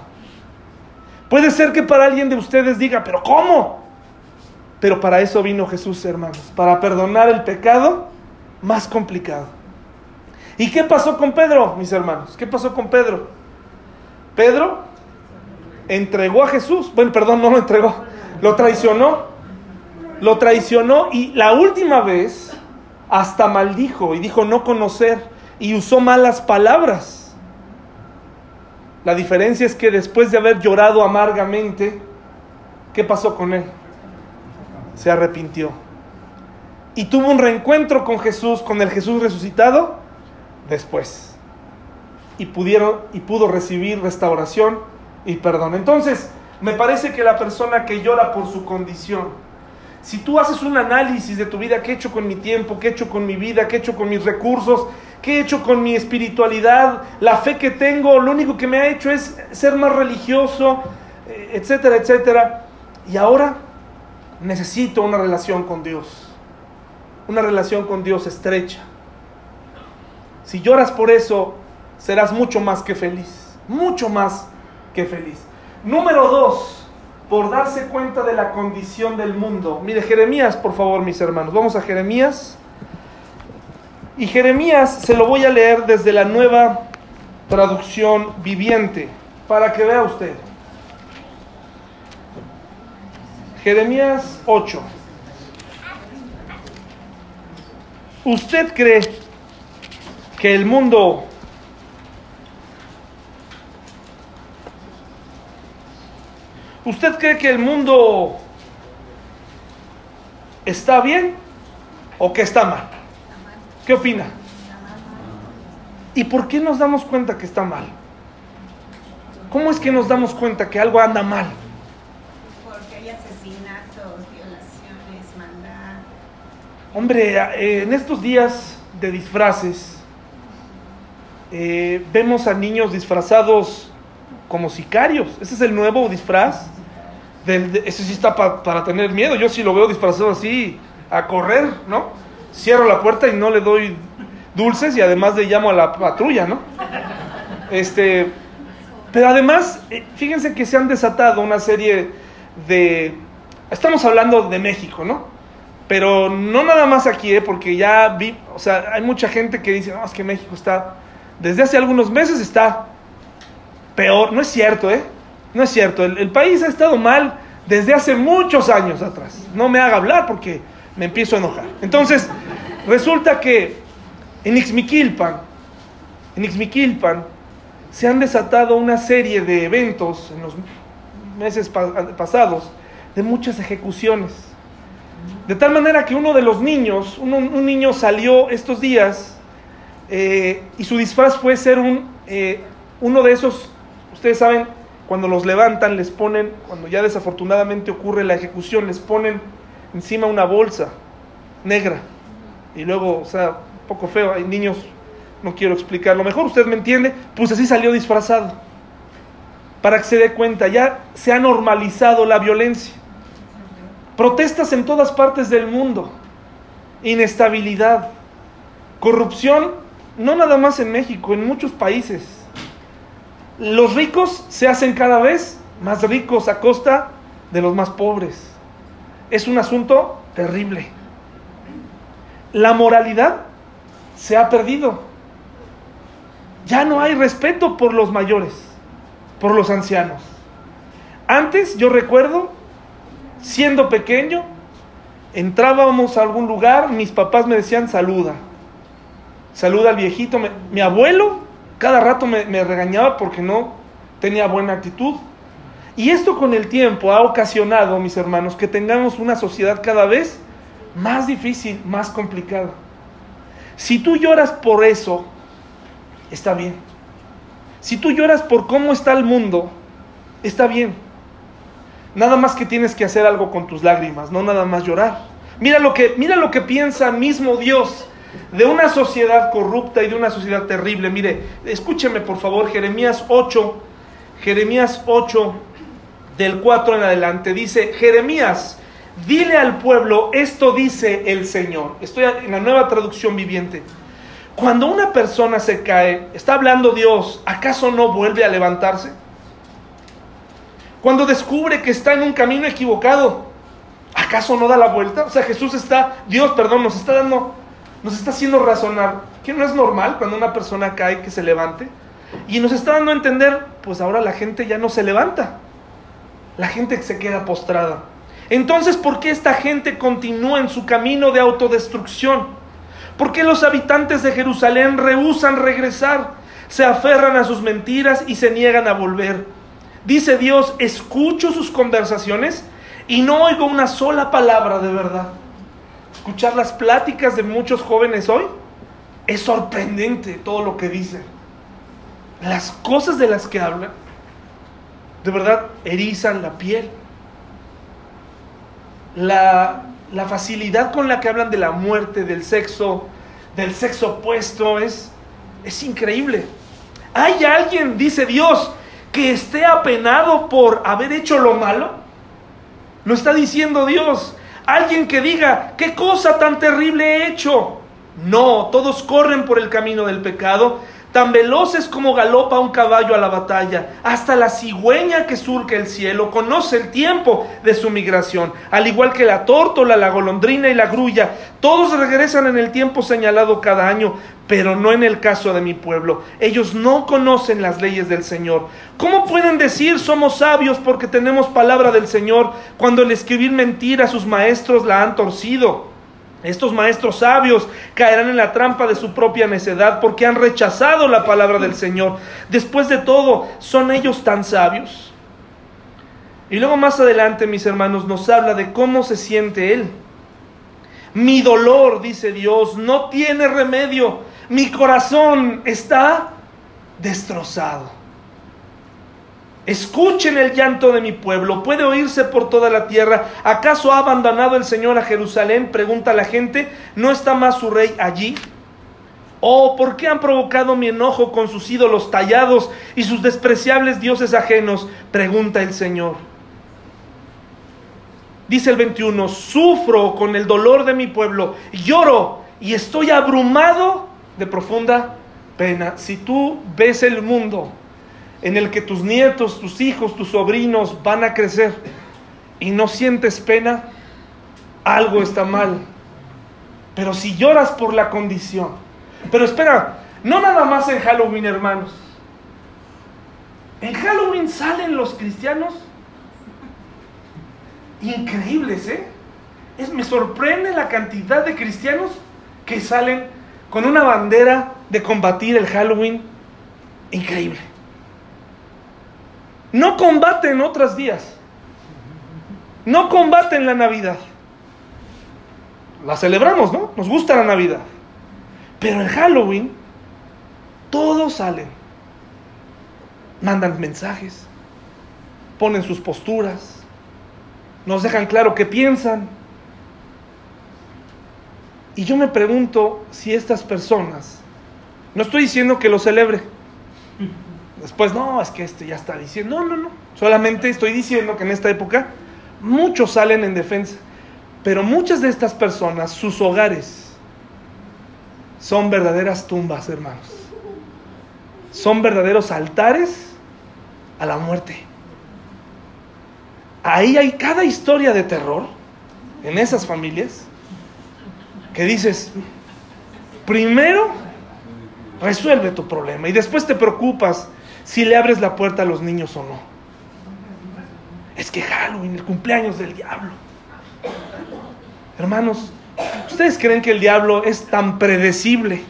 Puede ser que para alguien de ustedes diga, pero ¿cómo? Pero para eso vino Jesús, hermanos, para perdonar el pecado más complicado. ¿Y qué pasó con Pedro, mis hermanos? ¿Qué pasó con Pedro? Pedro entregó a Jesús. Bueno, perdón, no lo entregó. Lo traicionó. Lo traicionó y la última vez hasta maldijo y dijo no conocer y usó malas palabras. La diferencia es que después de haber llorado amargamente, ¿qué pasó con él? Se arrepintió. Y tuvo un reencuentro con Jesús, con el Jesús resucitado, después. Y, pudieron, y pudo recibir restauración y perdón. Entonces, me parece que la persona que llora por su condición, si tú haces un análisis de tu vida, qué he hecho con mi tiempo, qué he hecho con mi vida, qué he hecho con mis recursos, qué he hecho con mi espiritualidad, la fe que tengo, lo único que me ha hecho es ser más religioso, eh, etcétera, etcétera. Y ahora necesito una relación con Dios, una relación con Dios estrecha. Si lloras por eso, serás mucho más que feliz, mucho más qué feliz. Número dos, por darse cuenta de la condición del mundo. Mire, Jeremías, por favor, mis hermanos. Vamos a Jeremías. Y Jeremías se lo voy a leer desde la nueva traducción viviente, para que vea usted. Jeremías 8. ¿Usted cree que el mundo ¿Usted cree que el mundo está bien o que está mal? ¿Qué opina? ¿Y por qué nos damos cuenta que está mal? ¿Cómo es que nos damos cuenta que algo anda mal? Porque hay asesinatos, violaciones, maldad. Hombre, eh, en estos días de disfraces, eh, vemos a niños disfrazados como sicarios. Ese es el nuevo disfraz. Del, ese sí está para tener miedo. Yo sí lo veo disfrazado así, a correr, ¿no? Cierro la puerta y no le doy dulces y además le llamo a la patrulla, ¿no? Este, pero además, eh, fíjense que se han desatado una serie de... Estamos hablando de México, ¿no? Pero no nada más aquí, ¿eh? porque ya vi, o sea, hay mucha gente que dice, no, es que México está, desde hace algunos meses está peor. No es cierto, ¿eh? No es cierto. El, país ha estado mal desde hace muchos años atrás. No me haga hablar porque me empiezo a enojar. Entonces, resulta que en Ixmiquilpan, en Ixmiquilpan, se han desatado una serie de eventos en los meses pasados de muchas ejecuciones. De tal manera que uno de los niños, un niño salió estos días eh, y su disfraz fue ser un, eh, uno de esos, ustedes saben, cuando los levantan les ponen, cuando ya desafortunadamente ocurre la ejecución, les ponen encima una bolsa negra. Y luego, o sea, un poco feo, hay niños, no quiero explicarlo mejor, usted me entiende, pues así salió disfrazado. Para que se dé cuenta, ya se ha normalizado la violencia. Protestas en todas partes del mundo, inestabilidad, corrupción, no nada más en México, en muchos países. Los ricos se hacen cada vez más ricos a costa de los más pobres. Es un asunto terrible. La moralidad se ha perdido. Ya no hay respeto por los mayores, por los ancianos. Antes yo recuerdo, siendo pequeño, entrábamos a algún lugar, mis papás me decían saluda. Saluda al viejito. Mi abuelo cada rato me, me regañaba porque no tenía buena actitud. Y esto con el tiempo ha ocasionado, mis hermanos, que tengamos una sociedad cada vez más difícil, más complicada. Si tú lloras por eso, está bien. Si tú lloras por cómo está el mundo, está bien. Nada más que tienes que hacer algo con tus lágrimas, no nada más llorar. Mira lo que, mira lo que piensa mismo Dios de una sociedad corrupta y de una sociedad terrible. Mire, escúcheme por favor, Jeremías 8, Jeremías 8, del 4 en adelante, dice, Jeremías, dile al pueblo, esto dice el Señor. Estoy en la nueva traducción viviente. Cuando una persona se cae, está hablando Dios, ¿acaso no vuelve a levantarse? Cuando descubre que está en un camino equivocado, ¿acaso no da la vuelta? O sea, Jesús está, Dios, perdón, nos está dando, nos está haciendo razonar que no es normal cuando una persona cae que se levante. Y nos está dando a entender, pues ahora la gente ya no se levanta. La gente se queda postrada. Entonces, ¿por qué esta gente continúa en su camino de autodestrucción? ¿Por qué los habitantes de Jerusalén rehusan regresar? Se aferran a sus mentiras y se niegan a volver. Dice Dios, escucho sus conversaciones y no oigo una sola palabra de verdad. Escuchar las pláticas de muchos jóvenes hoy es sorprendente todo lo que dicen. Las cosas de las que hablan, de verdad, erizan la piel. La, la facilidad con la que hablan de la muerte, del sexo, del sexo opuesto, es, es increíble. ¿Hay alguien, dice Dios, que esté apenado por haber hecho lo malo? Lo está diciendo Dios. Alguien que diga, ¿qué cosa tan terrible he hecho? No, todos corren por el camino del pecado, tan veloces como galopa un caballo a la batalla. Hasta la cigüeña que surca el cielo conoce el tiempo de su migración, al igual que la tórtola, la golondrina y la grulla. Todos regresan en el tiempo señalado cada año, pero no en el caso de mi pueblo. Ellos no conocen las leyes del Señor. ¿Cómo pueden decir somos sabios porque tenemos palabra del Señor cuando al escribir mentira sus maestros la han torcido? Estos maestros sabios caerán en la trampa de su propia necedad porque han rechazado la palabra del Señor. Después de todo, ¿son ellos tan sabios? Y luego más adelante, mis hermanos, nos habla de cómo se siente Él. Mi dolor, dice Dios, no tiene remedio. Mi corazón está destrozado. Escuchen el llanto de mi pueblo, puede oírse por toda la tierra. ¿Acaso ha abandonado el Señor a Jerusalén? Pregunta la gente. ¿No está más su rey allí? Oh, ¿por qué han provocado mi enojo con sus ídolos tallados y sus despreciables dioses ajenos? Pregunta el Señor. Dice el 21, sufro con el dolor de mi pueblo, lloro y estoy abrumado de profunda pena. Si tú ves el mundo en el que tus nietos, tus hijos, tus sobrinos van a crecer y no sientes pena, algo está mal. Pero si lloras por la condición, pero espera, no nada más en Halloween, hermanos. En Halloween salen los cristianos increíbles, ¿eh? Es, me sorprende la cantidad de cristianos que salen con una bandera de combatir el Halloween. Increíble. No combaten otros días. No combaten la Navidad. la celebramos, ¿no? Nos gusta la Navidad. Pero en Halloween, todos salen. Mandan mensajes, ponen sus posturas, nos dejan claro qué piensan. Y yo me pregunto si estas personas, no estoy diciendo que lo celebre, después no, es que este ya está diciendo, no, no, no, solamente estoy diciendo que en esta época muchos salen en defensa, pero muchas de estas personas, sus hogares, son verdaderas tumbas, hermanos, son verdaderos altares a la muerte. Ahí hay cada historia de terror en esas familias que dices, primero resuelve tu problema y después te preocupas si le abres la puerta a los niños o no. Es que Halloween, el cumpleaños del diablo. Hermanos, ¿ustedes creen que el diablo es tan predecible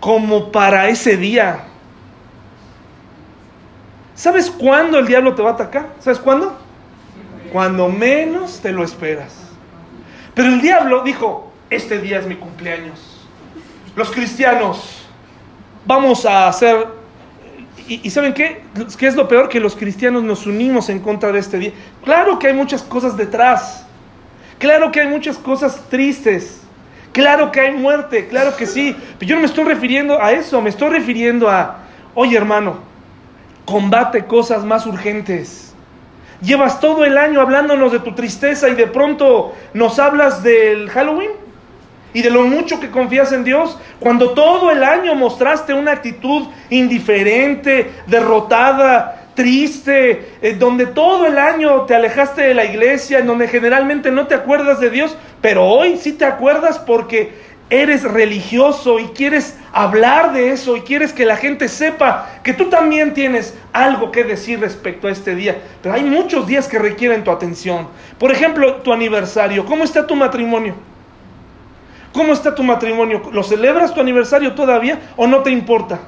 como para ese día? ¿Sabes cuándo el diablo te va a atacar? ¿Sabes cuándo? Cuando menos te lo esperas. Pero el diablo dijo, este día es mi cumpleaños. Los cristianos vamos a hacer... ¿Y, saben qué? ¿Qué es lo peor? Que los cristianos nos unimos en contra de este día. Claro que hay muchas cosas detrás. Claro que hay muchas cosas tristes. Claro que hay muerte. Claro que sí. Pero yo no me estoy refiriendo a eso. Me estoy refiriendo a, oye hermano, combate cosas más urgentes. Llevas todo el año hablándonos de tu tristeza y de pronto nos hablas del Halloween y de lo mucho que confías en Dios, cuando todo el año mostraste una actitud indiferente, derrotada, triste, eh, donde todo el año te alejaste de la iglesia, en donde generalmente no te acuerdas de Dios, pero hoy sí te acuerdas porque eres religioso y quieres hablar de eso y quieres que la gente sepa que tú también tienes algo que decir respecto a este día. Pero hay muchos días que requieren tu atención. Por ejemplo, tu aniversario. ¿Cómo está tu matrimonio? ¿Cómo está tu matrimonio? ¿Lo celebras tu aniversario todavía o no te importa?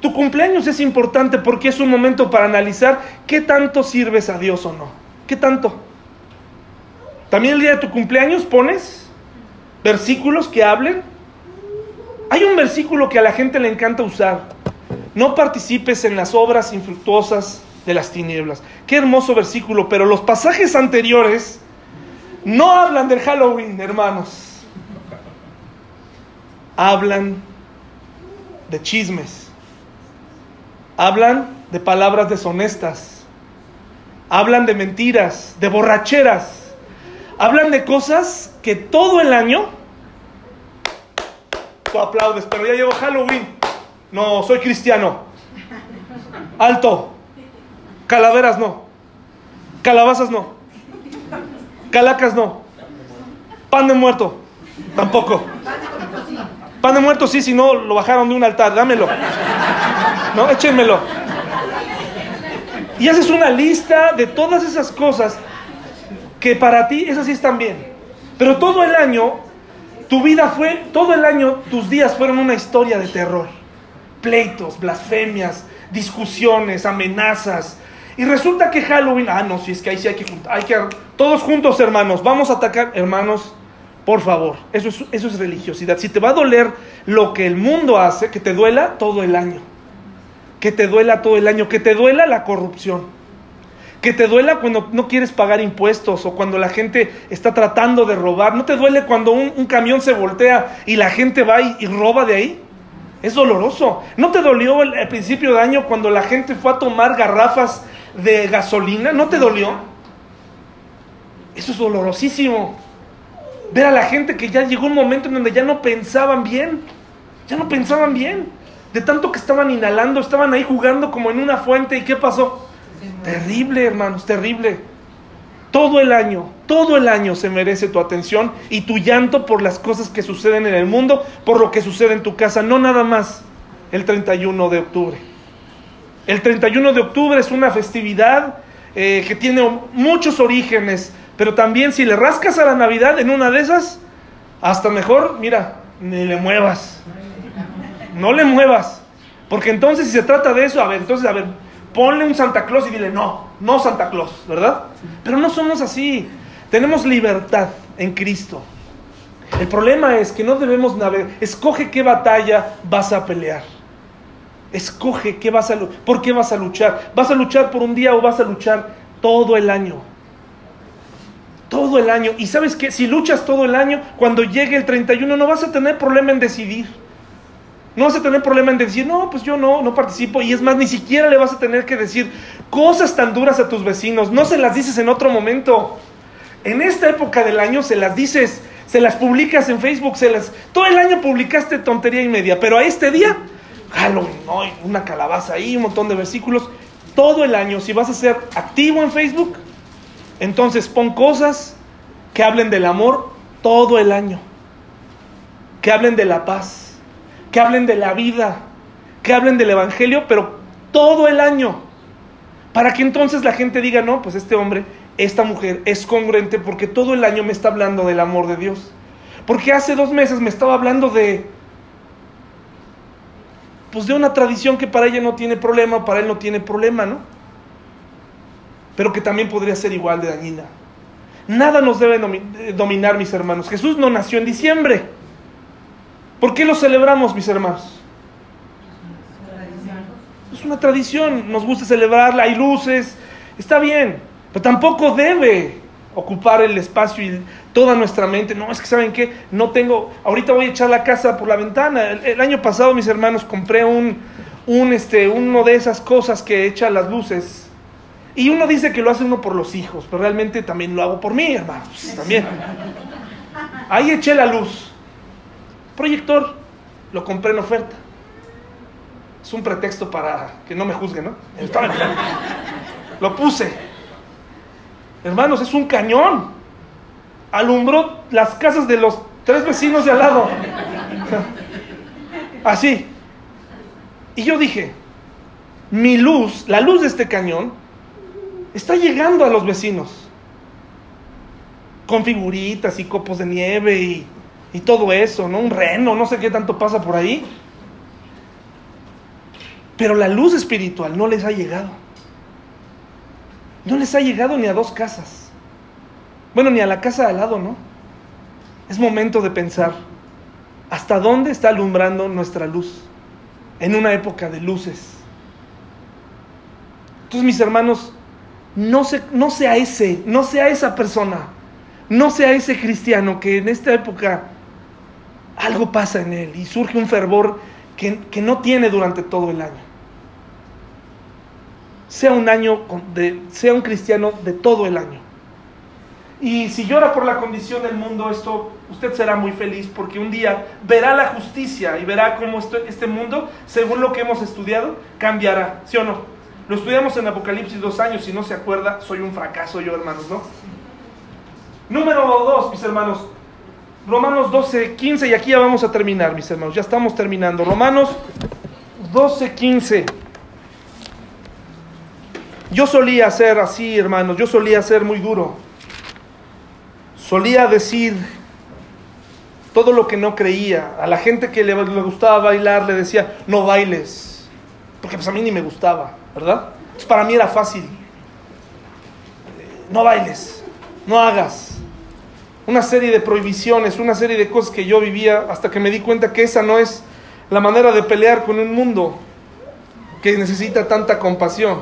Tu cumpleaños es importante porque es un momento para analizar qué tanto sirves a Dios o no. ¿Qué tanto? También el día de tu cumpleaños pones versículos que hablen. Hay un versículo que a la gente le encanta usar. No participes en las obras infructuosas de las tinieblas. Qué hermoso versículo, pero los pasajes anteriores no hablan del Halloween, hermanos. Hablan de chismes. Hablan de palabras deshonestas. Hablan de mentiras, de borracheras. Hablan de cosas que todo el año tú aplaudes, pero ya llevo Halloween. No, soy cristiano. Alto. Calaveras no. Calabazas no. Calacas no. Pan de muerto. Tampoco. Pan de muerto sí, si no lo bajaron de un altar. Dámelo. No, échenmelo. Y haces una lista de todas esas cosas que para ti esas sí están bien. Pero todo el año, tu vida fue, todo el año tus días fueron una historia de terror. Pleitos, blasfemias, discusiones, amenazas. Y resulta que Halloween, ah, no, si es que ahí sí hay que hay que todos juntos, hermanos, vamos a atacar, hermanos, por favor, eso es, eso es religiosidad. Si te va a doler lo que el mundo hace, que te duela todo el año. Que te duela todo el año, que te duela la corrupción que te duela cuando no quieres pagar impuestos o cuando la gente está tratando de robar. ¿No te duele cuando un, camión se voltea y la gente va y, roba de ahí? Es doloroso. ¿No te dolió el, el, principio de año cuando la gente fue a tomar garrafas de gasolina? ¿No te dolió? Eso es dolorosísimo. Ver a la gente que ya llegó un momento en donde ya no pensaban bien. Ya no pensaban bien. De tanto que estaban inhalando, estaban ahí jugando como en una fuente. ¿Y qué pasó? Terrible, hermanos, terrible. Todo el año, todo el año se merece tu atención y tu llanto por las cosas que suceden en el mundo, por lo que sucede en tu casa, no nada más el 31 de octubre. El 31 de octubre es una festividad eh, que tiene muchos orígenes, pero también si le rascas a la Navidad en una de esas, hasta mejor, mira, ni le muevas. No le muevas. Porque entonces si se trata de eso, a ver, entonces, a ver, ponle un Santa Claus y dile, no, no Santa Claus, ¿verdad? Pero no somos así. Tenemos libertad en Cristo. El problema es que no debemos navegar. Escoge qué batalla vas a pelear. Escoge qué vas a, por qué vas a luchar. ¿Vas a luchar por un día o vas a luchar todo el año? Todo el año. Y sabes que si luchas todo el año, cuando llegue el 31 no vas a tener problema en decidir. No vas a tener problema en decir, no, pues yo no, no participo. Y es más, ni siquiera le vas a tener que decir cosas tan duras a tus vecinos. No se las dices en otro momento. En esta época del año se las dices, se las publicas en Facebook, se las... Todo el año publicaste tontería y media, pero a este día, Halloween, una calabaza ahí, un montón de versículos. Todo el año, si vas a ser activo en Facebook, entonces pon cosas que hablen del amor todo el año, que hablen de la paz, que hablen de la vida, que hablen del Evangelio, pero todo el año, para que entonces la gente diga, no, pues este hombre esta mujer es congruente porque todo el año me está hablando del amor de Dios. Porque hace dos meses me estaba hablando de, pues de una tradición que para ella no tiene problema, para él no tiene problema, ¿no? Pero que también podría ser igual de dañina. Nada nos debe eh, dominar, mis hermanos. Jesús no nació en diciembre. ¿Por qué lo celebramos, mis hermanos? Es una tradición, nos gusta celebrarla, hay luces, está bien. Pero tampoco debe ocupar el espacio y toda nuestra mente. No, es que saben qué, no tengo, ahorita voy a echar la casa por la ventana. El, año pasado, mis hermanos, compré un, un, este, uno de esas cosas que echa las luces. Y uno dice que lo hace uno por los hijos, pero realmente también lo hago por mí, hermanos. También. Ahí eché la luz. Proyector, lo compré en oferta. Es un pretexto para que no me juzguen, ¿no? Lo puse. Hermanos, es un cañón. Alumbró las casas de los tres vecinos de al lado. Así. Y yo dije, mi luz, la luz de este cañón, está llegando a los vecinos. Con figuritas y copos de nieve y, y todo eso, ¿no? Un reno, no sé qué tanto pasa por ahí. Pero la luz espiritual no les ha llegado. No les ha llegado ni a dos casas. Bueno, ni a la casa de al lado, ¿no? Es momento de pensar, ¿hasta dónde está alumbrando nuestra luz? En una época de luces. Entonces, mis hermanos, no, se, no sea ese, no sea esa persona, no sea ese cristiano que en esta época algo pasa en él y surge un fervor que, que no tiene durante todo el año sea un año de, sea un cristiano de todo el año. Y si llora por la condición del mundo, esto usted será muy feliz porque un día verá la justicia y verá cómo este, este mundo, según lo que hemos estudiado, cambiará. ¿Sí o no? Lo estudiamos en Apocalipsis dos años, si no se acuerda, soy un fracaso yo, hermanos, ¿no? Número dos, mis hermanos. Romanos 12, 15, y aquí ya vamos a terminar, mis hermanos. Ya estamos terminando. Romanos 12, 15. Yo solía ser así, hermanos, yo solía ser muy duro. Solía decir todo lo que no creía. A la gente que le, gustaba bailar le decía, no bailes. Porque pues a mí ni me gustaba, ¿verdad? Entonces para mí era fácil. No bailes, no hagas. Una serie de prohibiciones, una serie de cosas que yo vivía hasta que me di cuenta que esa no es la manera de pelear con un mundo que necesita tanta compasión.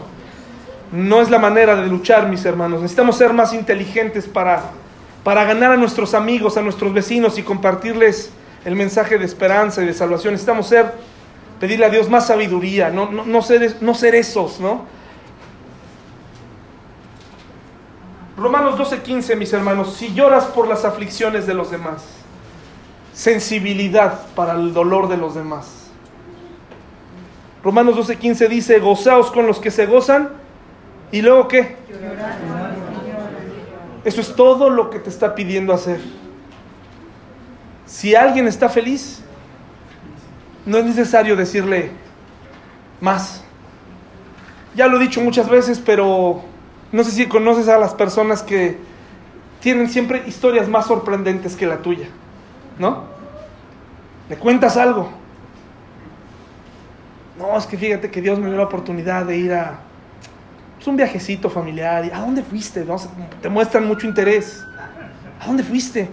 No es la manera de luchar, mis hermanos. Necesitamos ser más inteligentes para, para ganar a nuestros amigos, a nuestros vecinos y compartirles el mensaje de esperanza y de salvación. Necesitamos ser, pedirle a Dios más sabiduría, no, no, no, ser, no esos, ¿no? Romanos 12:15, mis hermanos, si lloras por las aflicciones de los demás, sensibilidad para el dolor de los demás. Romanos 12:15 dice, gozaos con los que se gozan ¿Y luego qué? Eso es todo lo que te está pidiendo hacer. Si alguien está feliz, no es necesario decirle más. Ya lo he dicho muchas veces, pero no sé si conoces a las personas que tienen siempre historias más sorprendentes que la tuya, ¿no? Le cuentas algo. No, es que fíjate que Dios me dio la oportunidad de ir a pues, un viajecito familiar. ¿A dónde fuiste? No? Te muestran mucho interés. ¿A dónde fuiste?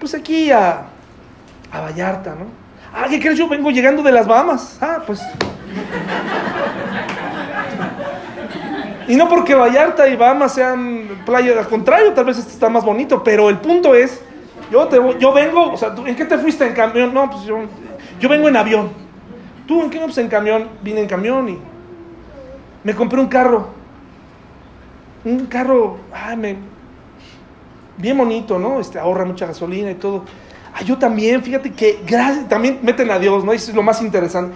Pues aquí a, a Vallarta, ¿no? Ah, ¿qué crees? Yo vengo llegando de las Bahamas. Ah, pues. Y no porque Vallarta y Bahamas sean playa, al contrario, tal vez este está más bonito, pero el punto es, yo, te, yo vengo, o sea, ¿en qué te fuiste? ¿En camión? No, pues yo, yo vengo en avión. ¿Tú en qué? Pues en camión, vine en camión y me compré un carro. Un carro, ay, me, bien bonito, ¿no? Este, ahorra mucha gasolina y todo. Ah, yo también, fíjate que gracias, también meten a Dios, ¿no? Eso es lo más interesante.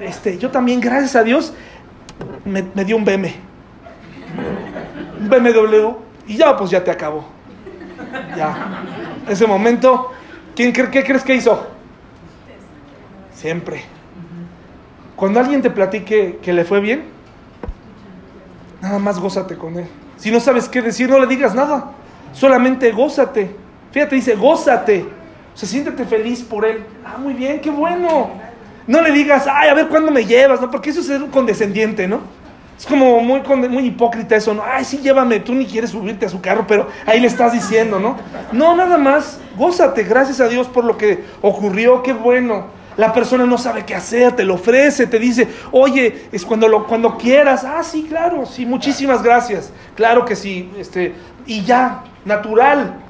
Este, yo también, gracias a Dios, me, me dio un BM un BMW y ya, pues ya te acabó. Ya. Ese momento, ¿quién qué crees que hizo? Siempre. Cuando alguien te platique que le fue bien, nada más gózate con él. Si no sabes qué decir, no le digas nada. Solamente gózate. Fíjate, dice, gózate. O sea, siéntete feliz por él. Ah, muy bien, qué bueno. No le digas, ay, a ver cuándo me llevas, ¿no? Porque eso es ser condescendiente, ¿no? Es como muy, muy hipócrita eso, ¿no? Ay, sí, llévame, tú ni quieres subirte a su carro, pero ahí le estás diciendo, ¿no? No, nada más, gózate, gracias a Dios por lo que ocurrió, qué bueno. La persona no sabe qué hacer, te lo ofrece, te dice, oye, es cuando, lo, cuando quieras. Ah, sí, claro, sí, muchísimas gracias. Claro que sí, este, y ya, natural.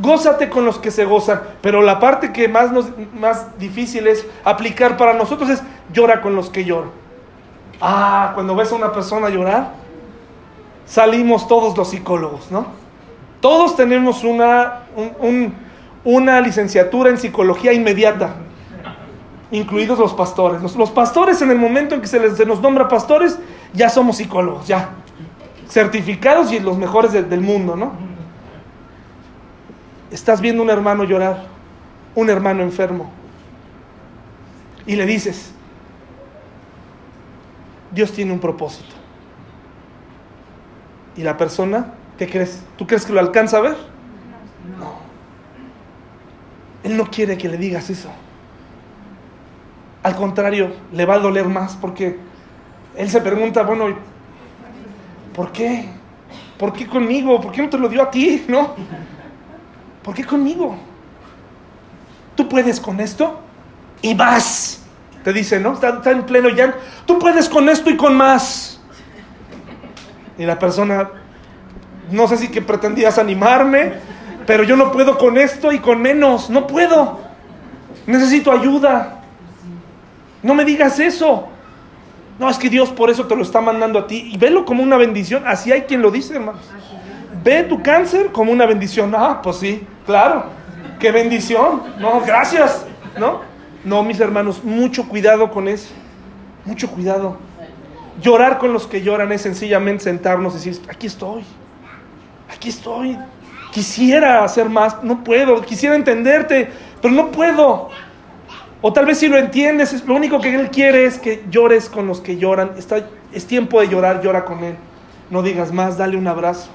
Gózate con los que se gozan, pero la parte que más, nos, más difícil es aplicar para nosotros es llora con los que lloran. Ah, cuando ves a una persona llorar, salimos todos los psicólogos, ¿no? Todos tenemos una, una licenciatura en psicología inmediata, incluidos los pastores. Los, pastores en el momento en que se, les, se nos nombra pastores, ya somos psicólogos, ya. Certificados y los mejores del mundo, ¿no? Estás viendo un hermano llorar, un hermano enfermo, y le dices, Dios tiene un propósito. ¿Y la persona, qué crees? ¿Tú crees que lo alcanza a ver? No. Él no quiere que le digas eso. Al contrario, le va a doler más porque él se pregunta, bueno, ¿por qué? ¿Por qué conmigo? ¿Por qué no te lo dio a ti? ¿No? ¿Por qué conmigo? ¿Tú puedes con esto? Y más. Te dice, ¿no? Está, en pleno llanto. Tú puedes con esto y con más. Y la persona, no sé si que pretendías animarme, pero yo no puedo con esto y con menos. No puedo. Necesito ayuda. No me digas eso. No, es que Dios por eso te lo está mandando a ti. Y velo como una bendición. Así hay quien lo dice, hermanos. Ve tu cáncer como una bendición. Ah, pues sí, claro. Qué bendición. No, gracias. ¿No? No, mis hermanos, mucho cuidado con eso. Mucho cuidado. Llorar con los que lloran es sencillamente sentarnos y decir, aquí estoy. Aquí estoy. Quisiera hacer más, no puedo. Quisiera entenderte, pero no puedo. O tal vez si lo entiendes, lo único que Él quiere es que llores con los que lloran. Está, es tiempo de llorar, llora con Él. No digas más, dale un abrazo.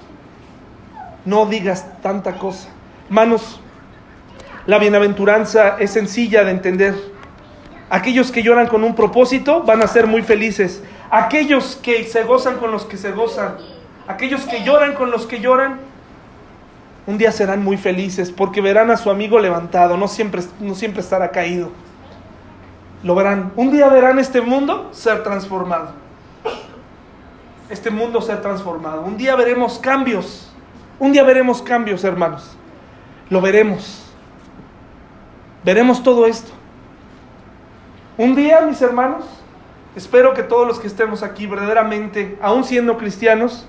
No digas tanta cosa. Manos, la bienaventuranza es sencilla de entender. Aquellos que lloran con un propósito van a ser muy felices. Aquellos que se gozan con los que se gozan. Aquellos que lloran con los que lloran. Un día serán muy felices porque verán a su amigo levantado, no siempre, no siempre estará caído. Lo verán. Un día verán este mundo ser transformado. Este mundo ser transformado. Un día veremos cambios. Un día veremos cambios, hermanos. Lo veremos. Veremos todo esto. Un día, mis hermanos, espero que todos los que estemos aquí verdaderamente, aún siendo cristianos,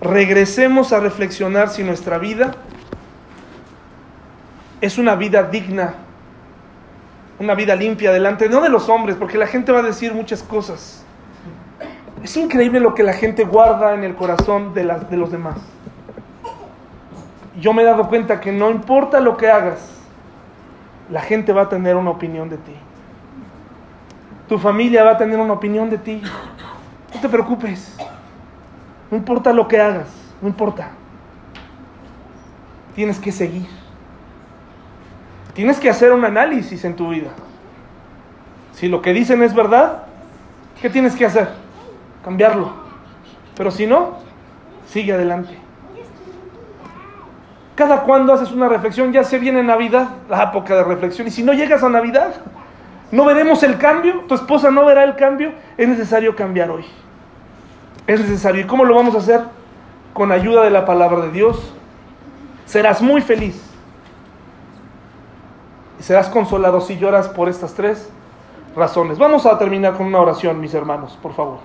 regresemos a reflexionar si nuestra vida es una vida digna, una vida limpia delante, no de los hombres, porque la gente va a decir muchas cosas. Es increíble lo que la gente guarda en el corazón de, de los demás. Yo me he dado cuenta que no importa lo que hagas, la gente va a tener una opinión de ti. Tu familia va a tener una opinión de ti. No te preocupes. No importa lo que hagas, no importa. Tienes que seguir. Tienes que hacer un análisis en tu vida. Si lo que dicen es verdad, ¿qué tienes que hacer? Cambiarlo. Pero si no, sigue adelante. Cada cuando haces una reflexión, ya se viene Navidad, la época de reflexión. Y si no llegas a Navidad, no veremos el cambio, tu esposa no verá el cambio, es necesario cambiar hoy. Es necesario. ¿Y cómo lo vamos a hacer? Con ayuda de la palabra de Dios. Serás muy feliz. Y serás consolado si lloras por estas tres razones. Vamos a terminar con una oración, mis hermanos, por favor.